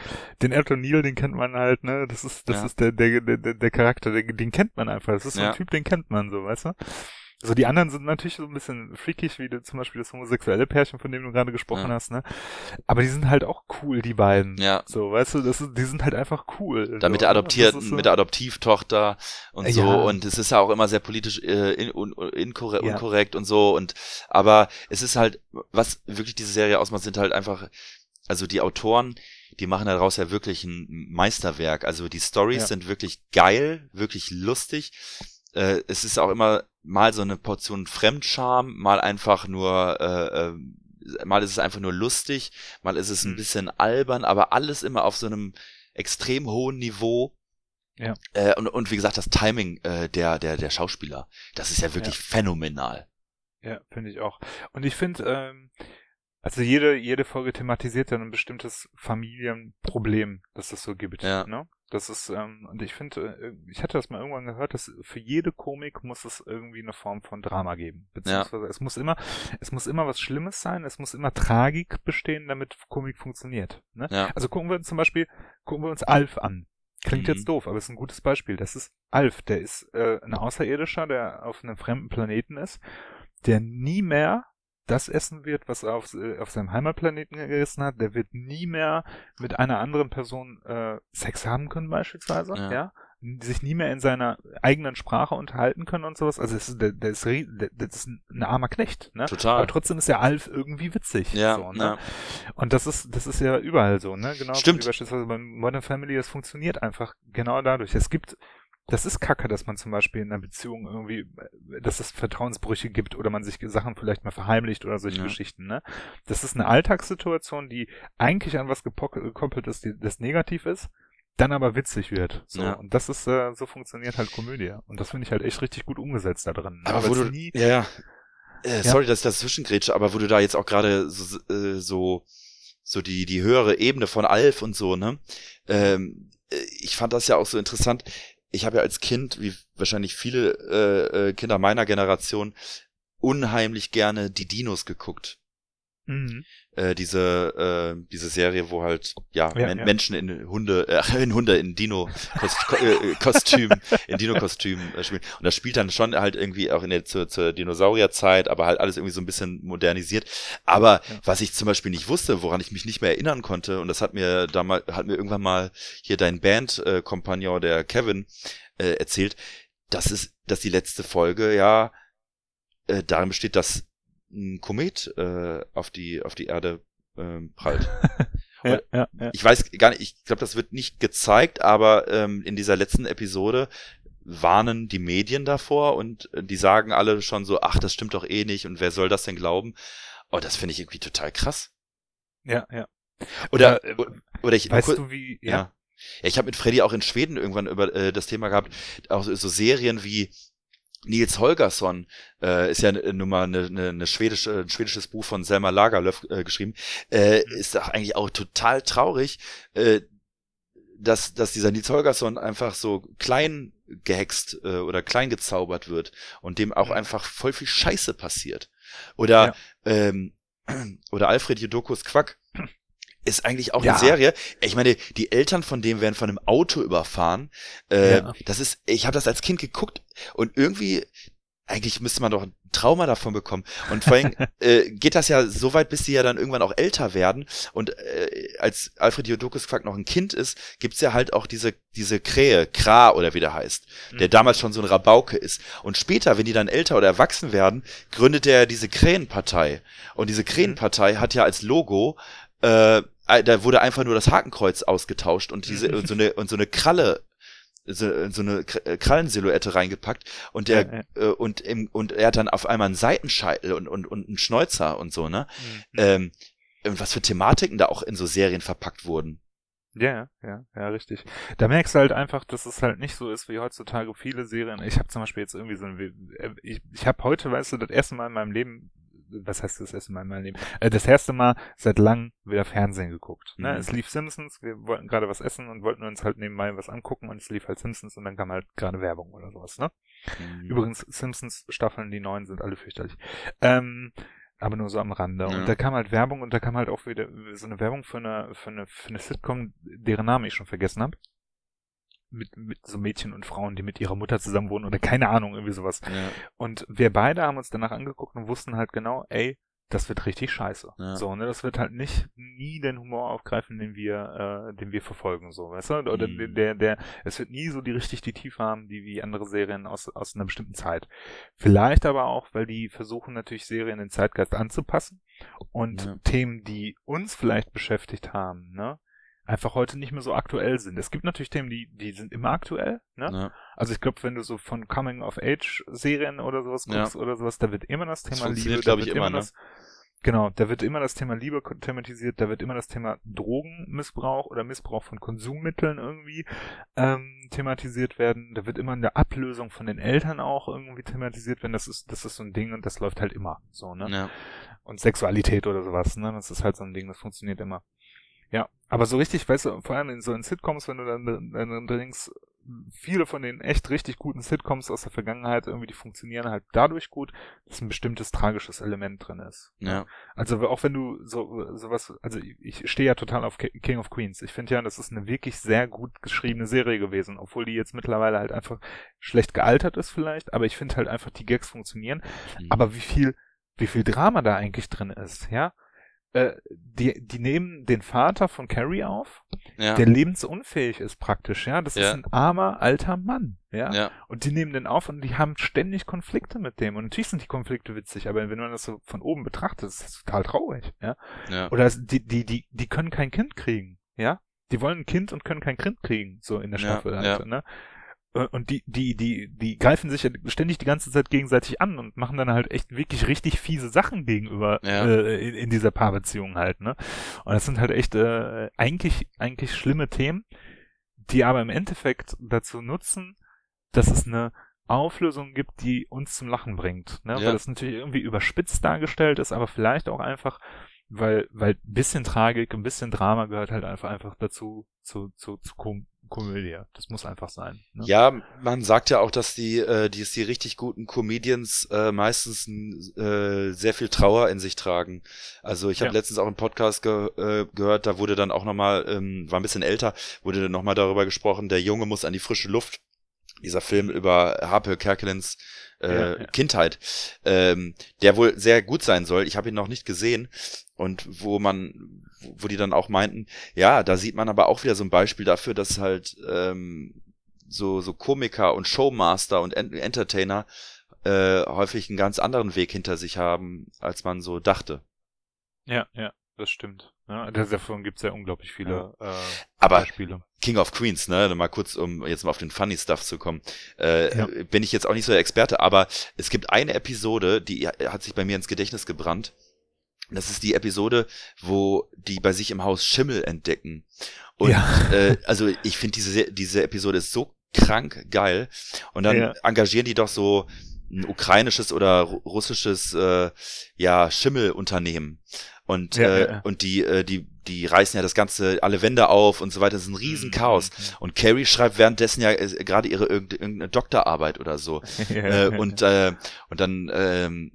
Den Elton Neal, den kennt man halt, ne? Das ist, das ist der, der, der, der Charakter, den, den kennt man einfach. Das ist so ein Typ, den kennt man so, weißt du? Also die anderen sind natürlich so ein bisschen freakig, wie zum Beispiel das homosexuelle Pärchen, von dem du gerade gesprochen ja. hast, ne? Aber die sind halt auch cool, die beiden. Ja. So, weißt du, das ist, die sind halt einfach cool. Da mit der adoptierten, so. mit der Adoptivtochter und so. Ja. Und es ist ja auch immer sehr politisch äh, in, un, inkorrekt, ja. unkorrekt und so. Und aber es ist halt, was wirklich diese Serie ausmacht, sind halt einfach, also die Autoren, die machen daraus ja wirklich ein Meisterwerk. Also die Stories sind wirklich geil, wirklich lustig. Äh, es ist auch immer mal so eine Portion Fremdscham, mal einfach nur, äh, äh, mal ist es einfach nur lustig, mal ist es ein mhm. bisschen albern, aber alles immer auf so einem extrem hohen Niveau. Ja. Äh, und, und wie gesagt, das Timing äh, der, der, der Schauspieler, das ist ja wirklich ja. phänomenal. Ja, finde ich auch. Und ich finde, ähm, also jede, jede Folge thematisiert ja ein bestimmtes Familienproblem, das es so gibt. Ja. Ne? Das ist, ähm, und ich finde, äh, ich hatte das mal irgendwann gehört, dass für jede Komik muss es irgendwie eine Form von Drama geben. Beziehungsweise ja. es muss immer, es muss immer was Schlimmes sein, es muss immer Tragik bestehen, damit Komik funktioniert. Ne? Ja. Also gucken wir uns zum Beispiel, gucken wir uns Alf an. Klingt mhm. jetzt doof, aber es ist ein gutes Beispiel. Das ist Alf, der ist äh, ein Außerirdischer, der auf einem fremden Planeten ist, der nie mehr das essen wird, was er auf, äh, auf seinem Heimatplaneten gegessen hat. Der wird nie mehr mit einer anderen Person äh, Sex haben können beispielsweise, ja. ja? sich nie mehr in seiner eigenen Sprache unterhalten können und sowas. Also das ist, der ist, das ist ein armer Knecht, ne? Total. Aber trotzdem ist der Alf irgendwie witzig. Ja, so, ne? ja. Und das ist, das ist ja überall so, ne? Genau Stimmt. wie beispielsweise bei Modern Family, das funktioniert einfach genau dadurch. Es gibt das ist kacke, dass man zum Beispiel in einer Beziehung irgendwie, dass es Vertrauensbrüche gibt oder man sich Sachen vielleicht mal verheimlicht oder solche ja. Geschichten, ne? Das ist eine Alltagssituation, die eigentlich an was gekoppelt ist, die, das negativ ist, dann aber witzig wird. So. Ja. Und das ist, äh, so funktioniert halt Komödie. Und das finde ich halt echt richtig gut umgesetzt da drin. Ne? Aber, wo du, nie, ja, ja. Äh, sorry, ja. dass ich das zwischengrätsche, aber wo du da jetzt auch gerade so, äh, so, so die, die höhere Ebene von Alf und so, ne? Ähm, äh, ich fand das ja auch so interessant ich habe ja als Kind, wie wahrscheinlich viele äh, äh, Kinder meiner Generation, unheimlich gerne die Dinos geguckt. Mhm. Äh, diese äh, diese Serie, wo halt ja, ja, Men ja. Menschen in Hunde äh, in Hunde in Dino äh, Kostüm in Dino Kostüm äh, spielen und das spielt dann schon halt irgendwie auch in der zur, zur Dinosaurierzeit, aber halt alles irgendwie so ein bisschen modernisiert. Aber ja. was ich zum Beispiel nicht wusste, woran ich mich nicht mehr erinnern konnte und das hat mir damals hat mir irgendwann mal hier dein Band äh, Kompagnon der Kevin äh, erzählt, dass es dass die letzte Folge ja äh, darin besteht, dass ein Komet äh, auf die auf die Erde äh, prallt. ja, ja, ja. Ich weiß gar nicht, ich glaube, das wird nicht gezeigt, aber ähm, in dieser letzten Episode warnen die Medien davor und äh, die sagen alle schon so, ach, das stimmt doch eh nicht und wer soll das denn glauben? Oh, das finde ich irgendwie total krass. Ja, ja. Oder, äh, oder ich, weißt du wie, ja. ja. Ich habe mit Freddy auch in Schweden irgendwann über äh, das Thema gehabt, auch so, so Serien wie Nils Holgersson äh, ist ja nun mal eine, eine, eine schwedische, ein schwedisches Buch von Selma Lagerlöf äh, geschrieben, äh, mhm. ist doch eigentlich auch total traurig, äh, dass, dass dieser Nils Holgersson einfach so klein gehext äh, oder klein gezaubert wird und dem auch mhm. einfach voll viel Scheiße passiert. Oder, ja. ähm, oder Alfred Jodokus Quack, ist eigentlich auch ja. eine Serie. Ich meine, die Eltern von dem werden von einem Auto überfahren. Äh, ja. Das ist, ich habe das als Kind geguckt und irgendwie, eigentlich müsste man doch ein Trauma davon bekommen. Und vor allem äh, geht das ja so weit, bis sie ja dann irgendwann auch älter werden. Und äh, als Alfred Jodokus Quack noch ein Kind ist, gibt's ja halt auch diese, diese Krähe, Kra oder wie der heißt, mhm. der damals schon so ein Rabauke ist. Und später, wenn die dann älter oder erwachsen werden, gründet er diese Krähenpartei. Und diese Krähenpartei mhm. hat ja als Logo äh, da wurde einfach nur das Hakenkreuz ausgetauscht und diese und so eine und so eine Kralle so, so eine äh, Krallensilhouette reingepackt und der ja, ja. Äh, und im, und er hat dann auf einmal einen Seitenscheitel und und und einen Schnäuzer und so ne mhm. ähm, was für Thematiken da auch in so Serien verpackt wurden ja, ja, ja, richtig. Da merkst du halt einfach, dass es halt nicht so ist wie heutzutage viele Serien. Ich habe zum Beispiel jetzt irgendwie so ein, ich, ich habe heute, weißt du, das erste Mal in meinem Leben was heißt das erste Mal in meinem Leben? Äh, das erste Mal seit langem wieder Fernsehen geguckt. Ne? Mhm. Es lief Simpsons, wir wollten gerade was essen und wollten uns halt nebenbei was angucken und es lief halt Simpsons und dann kam halt gerade Werbung oder sowas, ne? Mhm. Übrigens, Simpsons Staffeln, die neuen sind alle fürchterlich. Ähm, aber nur so am Rande. Ja. Und da kam halt Werbung und da kam halt auch wieder so eine Werbung für eine, für eine, für eine Sitcom, deren Namen ich schon vergessen habe mit, mit so Mädchen und Frauen, die mit ihrer Mutter zusammen wohnen oder keine Ahnung, irgendwie sowas. Ja. Und wir beide haben uns danach angeguckt und wussten halt genau, ey, das wird richtig scheiße. Ja. So, ne, das wird halt nicht nie den Humor aufgreifen, den wir, äh, den wir verfolgen, so, weißt du? Oder mhm. der, der, es wird nie so die richtig die Tiefe haben, die wie andere Serien aus, aus einer bestimmten Zeit. Vielleicht aber auch, weil die versuchen natürlich Serien den Zeitgeist anzupassen und ja. Themen, die uns vielleicht beschäftigt haben, ne, einfach heute nicht mehr so aktuell sind. Es gibt natürlich Themen, die, die sind immer aktuell, ne? Ja. Also ich glaube, wenn du so von Coming of Age Serien oder sowas guckst ja. oder sowas, da wird immer das Thema das Liebe, da wird ich, immer, ne? das, genau, da wird immer das Thema Liebe thematisiert, da wird immer das Thema Drogenmissbrauch oder Missbrauch von Konsummitteln irgendwie ähm, thematisiert werden, da wird immer in der Ablösung von den Eltern auch irgendwie thematisiert werden, das ist, das ist so ein Ding und das läuft halt immer so, ne? Ja. Und Sexualität oder sowas, ne? Das ist halt so ein Ding, das funktioniert immer. Ja, aber so richtig, weißt du, vor allem in so in Sitcoms, wenn du dann, dann, dann denkst, viele von den echt richtig guten Sitcoms aus der Vergangenheit irgendwie, die funktionieren halt dadurch gut, dass ein bestimmtes tragisches Element drin ist. Ja. Also auch wenn du so sowas, also ich stehe ja total auf King of Queens. Ich finde ja, das ist eine wirklich sehr gut geschriebene Serie gewesen, obwohl die jetzt mittlerweile halt einfach schlecht gealtert ist vielleicht, aber ich finde halt einfach die Gags funktionieren. Mhm. Aber wie viel, wie viel Drama da eigentlich drin ist, ja? Äh, die, die nehmen den Vater von Carrie auf, ja. der lebensunfähig ist praktisch, ja. Das ja. ist ein armer, alter Mann, ja? ja. Und die nehmen den auf und die haben ständig Konflikte mit dem. Und natürlich sind die Konflikte witzig, aber wenn man das so von oben betrachtet, ist das total traurig, ja. ja. Oder die, die, die, die können kein Kind kriegen, ja. Die wollen ein Kind und können kein Kind kriegen, so in der Staffel ja, halt, ne? Äh, und die, die, die, die greifen sich ja ständig die ganze Zeit gegenseitig an und machen dann halt echt wirklich richtig fiese Sachen gegenüber ja. äh, in, in, dieser Paarbeziehung halt, ne? Und das sind halt echt äh, eigentlich, eigentlich schlimme Themen, die aber im Endeffekt dazu nutzen, dass es eine Auflösung gibt, die uns zum Lachen bringt. Ne? Ja. Weil das natürlich irgendwie überspitzt dargestellt ist, aber vielleicht auch einfach, weil, weil ein bisschen Tragik, ein bisschen Drama gehört halt einfach, einfach dazu, zu, zu, zu, Komödie. Das muss einfach sein. Ne? Ja, man sagt ja auch, dass die, äh, die, die richtig guten Comedians äh, meistens äh, sehr viel Trauer in sich tragen. Also ich habe ja. letztens auch einen Podcast ge äh, gehört, da wurde dann auch nochmal, ähm, war ein bisschen älter, wurde dann nochmal darüber gesprochen, der Junge muss an die frische Luft. Dieser Film über Harpe Kerkelins äh, ja, ja. Kindheit, ähm, der wohl sehr gut sein soll. Ich habe ihn noch nicht gesehen und wo man, wo die dann auch meinten, ja, da sieht man aber auch wieder so ein Beispiel dafür, dass halt ähm, so so Komiker und Showmaster und Entertainer äh, häufig einen ganz anderen Weg hinter sich haben, als man so dachte. Ja, ja, das stimmt. Ja, davon gibt's ja unglaublich viele ja. äh, Aber Beispiele. King of Queens, ne, mal kurz, um jetzt mal auf den Funny Stuff zu kommen, äh, ja. bin ich jetzt auch nicht so der Experte, aber es gibt eine Episode, die hat sich bei mir ins Gedächtnis gebrannt. Das ist die Episode, wo die bei sich im Haus Schimmel entdecken. Und ja. äh, also ich finde diese diese Episode ist so krank geil. Und dann ja. engagieren die doch so ein ukrainisches oder russisches äh, ja Schimmelunternehmen und ja, äh, ja. und die äh, die die reißen ja das ganze alle Wände auf und so weiter. Das ist ein riesen mhm. Mhm. Und Carrie schreibt währenddessen ja äh, gerade ihre irgendeine Doktorarbeit oder so. äh, und äh, und dann ähm,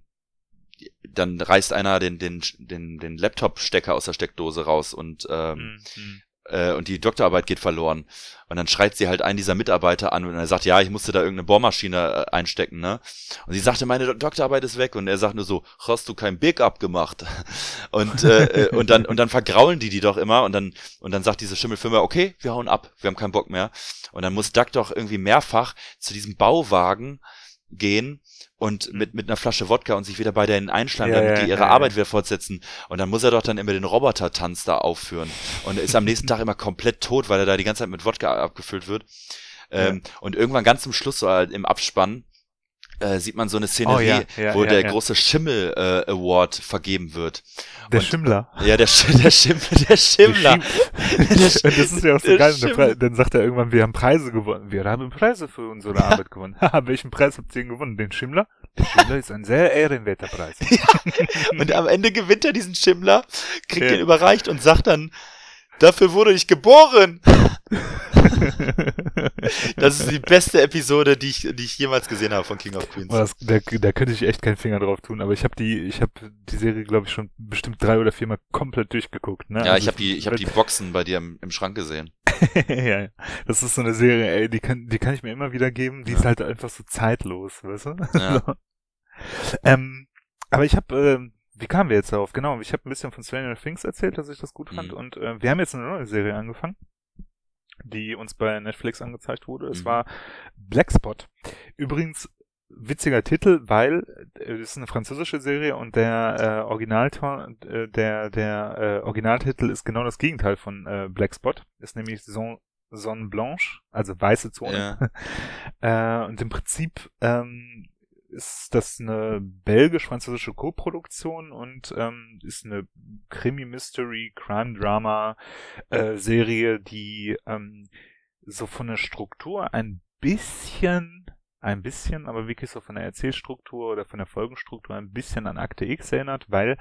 dann reißt einer den den den den Laptop-Stecker aus der Steckdose raus und ähm, mhm äh, und die Doktorarbeit geht verloren. Und dann schreit sie halt einen dieser Mitarbeiter an und er sagt, ja, ich musste da irgendeine Bohrmaschine äh, einstecken, ne? Und sie sagte, meine Doktorarbeit ist weg und er sagt nur so, hast du kein Backup gemacht? Und äh, äh, und dann und dann vergraulen die die doch immer und dann und dann sagt diese Schimmelfirma, okay, wir hauen ab, wir haben keinen Bock mehr. Und dann muss Duck doch irgendwie mehrfach zu diesem Bauwagen gehen und mhm. mit, mit einer Flasche Wodka und sich wieder bei denen einschlagen, ja, damit ja, die ihre ja, Arbeit wieder fortsetzen. Und dann muss er doch dann immer den Roboter-Tanz da aufführen. Und er ist am nächsten Tag immer komplett tot, weil er da die ganze Zeit mit Wodka abgefüllt wird. Ähm, und irgendwann ganz zum Schluss, so halt im Abspann, äh, sieht man so eine Szenerie, oh, ja, ja, wo ja, der große Schimmel äh, Award vergeben wird. Der und, Schimmler. Ja, der, Sch der, Schimmel, der Schimmler. Der der Sch das ist ja auch so geil. Dann sagt er irgendwann, wir haben Preise gewonnen. Wir haben Preise für unsere Arbeit gewonnen. Welchen Preis habt ihr gewonnen? Den Schimmler? Der Schimmler ist ein sehr ehrenwerter Preis. und am Ende gewinnt er diesen Schimmler, kriegt den überreicht und sagt dann, dafür wurde ich geboren. das ist die beste Episode, die ich, die ich jemals gesehen habe von King of Queens. Das, da, da könnte ich echt keinen Finger drauf tun, aber ich habe die, ich habe die Serie, glaube ich, schon bestimmt drei oder viermal komplett durchgeguckt. Ne? Ja, also ich habe die, ich habe die Boxen bei dir im, im Schrank gesehen. ja, das ist so eine Serie, ey, die kann, die kann ich mir immer wieder geben. Die ja. ist halt einfach so zeitlos, weißt du? Ja. so. ähm, aber ich habe äh, wie kamen wir jetzt darauf? Genau, ich habe ein bisschen von Stranger Things erzählt, dass ich das gut fand. Mhm. Und äh, wir haben jetzt eine neue Serie angefangen die uns bei Netflix angezeigt wurde. Es mhm. war Blackspot. Übrigens witziger Titel, weil äh, es ist eine französische Serie und der äh, Originalton, äh, der der äh, Originaltitel ist genau das Gegenteil von äh, Blackspot, ist nämlich Son Sonne Blanche, also weiße Zone. Ja. äh, und im Prinzip ähm, ist das eine belgisch-französische Co-Produktion und ähm, ist eine Krimi-Mystery-Crime-Drama-Serie, äh, die ähm, so von der Struktur ein bisschen, ein bisschen, aber wirklich so von der Erzählstruktur oder von der Folgenstruktur ein bisschen an Akte X erinnert, weil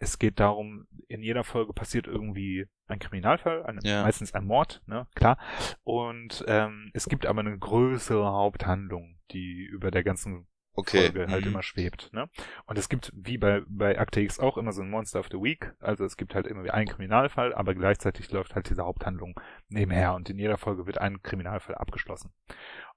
es geht darum, in jeder Folge passiert irgendwie ein Kriminalfall, ein, ja. meistens ein Mord, ne, klar. Und ähm, es gibt aber eine größere Haupthandlung, die über der ganzen okay. Folge halt mhm. immer schwebt. Ne? Und es gibt, wie bei, bei Akte X auch, immer so ein Monster of the Week. Also es gibt halt immer wie einen Kriminalfall, aber gleichzeitig läuft halt diese Haupthandlung nebenher und in jeder Folge wird ein Kriminalfall abgeschlossen.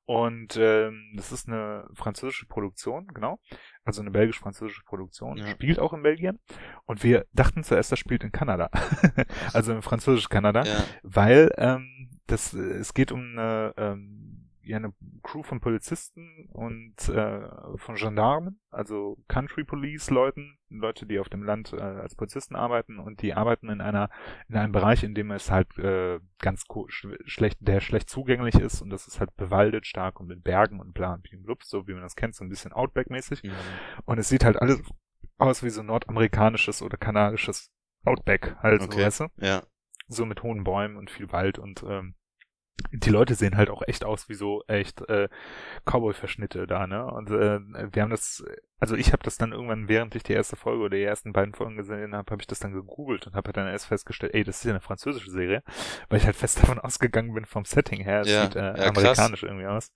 Und ähm, das ist eine französische Produktion, genau. Also eine belgisch-französische Produktion. Ja. Spielt auch in Belgien. Und wir dachten zuerst, das spielt in Kanada. also in französisch-Kanada. Ja. Weil ähm, das, es geht um eine ähm, ja eine Crew von Polizisten und äh, von Gendarmen, also Country Police Leuten, Leute, die auf dem Land äh, als Polizisten arbeiten und die arbeiten in einer in einem Bereich, in dem es halt äh, ganz sch schlecht, der schlecht zugänglich ist und das ist halt bewaldet stark und mit Bergen und bla und blub, so wie man das kennt, so ein bisschen Outback-mäßig. Mhm. Und es sieht halt alles aus wie so nordamerikanisches oder kanadisches Outback, halt okay. so, weißt du? Ja. So mit hohen Bäumen und viel Wald und ähm, die Leute sehen halt auch echt aus wie so echt äh, Cowboy-Verschnitte da, ne? Und äh, wir haben das also ich habe das dann irgendwann, während ich die erste Folge oder die ersten beiden Folgen gesehen habe, habe ich das dann gegoogelt und habe halt dann erst festgestellt, ey, das ist ja eine französische Serie, weil ich halt fest davon ausgegangen bin vom Setting her. Es ja, sieht äh, ja, amerikanisch irgendwie aus.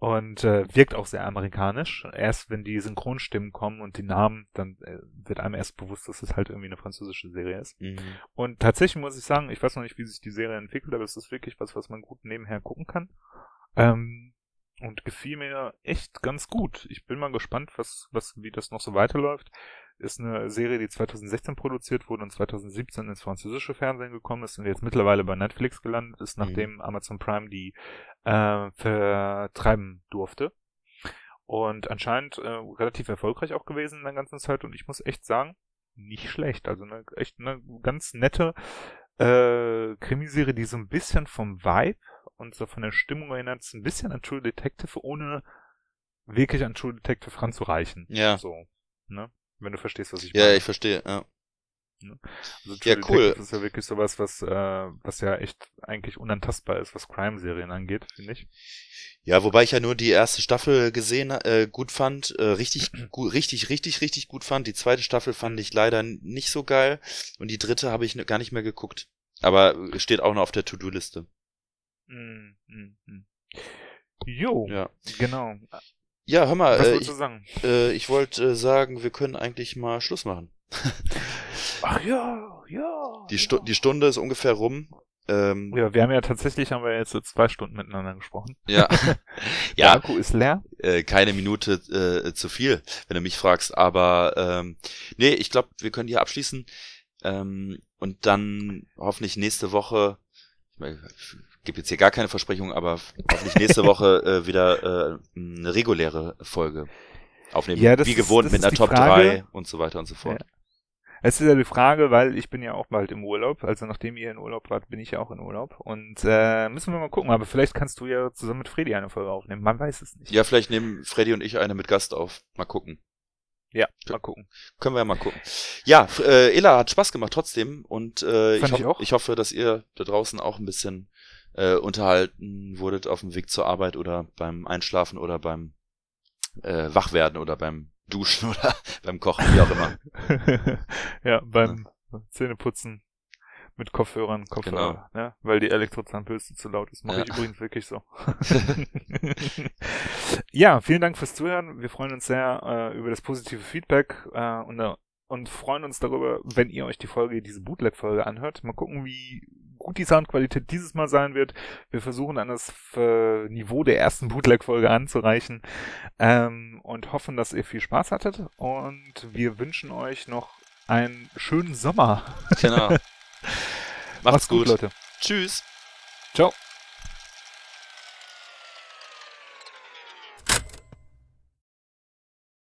Und äh, wirkt auch sehr amerikanisch. Erst wenn die Synchronstimmen kommen und die Namen, dann äh, wird einem erst bewusst, dass es halt irgendwie eine französische Serie ist. Mhm. Und tatsächlich muss ich sagen, ich weiß noch nicht, wie sich die Serie entwickelt, aber es ist wirklich was, was man gut nebenher gucken kann. Ähm, und gefiel mir echt ganz gut. Ich bin mal gespannt, was, was, wie das noch so weiterläuft. Ist eine Serie, die 2016 produziert wurde und 2017 ins französische Fernsehen gekommen ist und jetzt mittlerweile bei Netflix gelandet ist, mhm. nachdem mhm. Amazon Prime die äh, vertreiben durfte. Und anscheinend äh, relativ erfolgreich auch gewesen in der ganzen Zeit und ich muss echt sagen, nicht schlecht. Also eine, echt eine ganz nette äh, Krimiserie, die so ein bisschen vom Vibe und so von der Stimmung erinnert es ein bisschen an True Detective, ohne wirklich an True Detective ranzureichen. Ja. So, ne? Wenn du verstehst, was ich meine. Ja, ich verstehe, ja. Ne? Also True ja, cool. Detective ist ja wirklich sowas, was, äh, was ja echt eigentlich unantastbar ist, was Crime-Serien angeht, finde ich. Ja, wobei ich ja nur die erste Staffel gesehen, äh, gut fand, äh, richtig, gut, richtig, richtig, richtig gut fand. Die zweite Staffel fand ich leider nicht so geil und die dritte habe ich gar nicht mehr geguckt. Aber steht auch noch auf der To-Do-Liste. Mm, mm, mm. Jo, ja. genau. Ja, hör mal, Was äh, ich? Äh, ich wollte äh, sagen, wir können eigentlich mal Schluss machen. Ach ja, ja. Die, Stu ja. die Stunde ist ungefähr rum. Ähm, ja, wir haben ja tatsächlich, haben wir jetzt zwei Stunden miteinander gesprochen. Ja. ja. Akku ist leer. Äh, keine Minute äh, zu viel, wenn du mich fragst. Aber ähm, nee, ich glaube, wir können hier abschließen. Ähm, und dann hoffentlich nächste Woche, ich gebe jetzt hier gar keine Versprechung, aber hoffentlich nächste Woche äh, wieder äh, eine reguläre Folge aufnehmen. Ja, wie gewohnt ist, mit einer Top Frage. 3 und so weiter und so fort. Ja. Es ist ja die Frage, weil ich bin ja auch bald im Urlaub, also nachdem ihr in Urlaub wart, bin ich ja auch in Urlaub und äh, müssen wir mal gucken, aber vielleicht kannst du ja zusammen mit Freddy eine Folge aufnehmen, man weiß es nicht. Ja, vielleicht nehmen Freddy und ich eine mit Gast auf, mal gucken. Ja, mal gucken. Können wir ja mal gucken. Ja, äh, Ella hat Spaß gemacht trotzdem und äh, ich, ho ich, ich, hoffe, dass ihr da draußen auch ein bisschen äh, unterhalten wurdet auf dem Weg zur Arbeit oder beim Einschlafen oder beim äh, Wachwerden oder beim Duschen oder beim Kochen, wie auch immer. ja, beim ja. Zähneputzen mit Kopfhörern, Kopfhörer, genau. ne? weil die Elektrozahnbürste zu laut ist. Mache ja. ich übrigens wirklich so. ja, vielen Dank fürs Zuhören. Wir freuen uns sehr äh, über das positive Feedback äh, und, äh, und freuen uns darüber, wenn ihr euch die Folge, diese Bootleg-Folge anhört. Mal gucken, wie gut die Soundqualität dieses Mal sein wird. Wir versuchen an das äh, Niveau der ersten Bootleg-Folge anzureichen ähm, und hoffen, dass ihr viel Spaß hattet. Und wir wünschen euch noch einen schönen Sommer. Genau. Macht's, Macht's gut, gut, Leute. Tschüss. Ciao.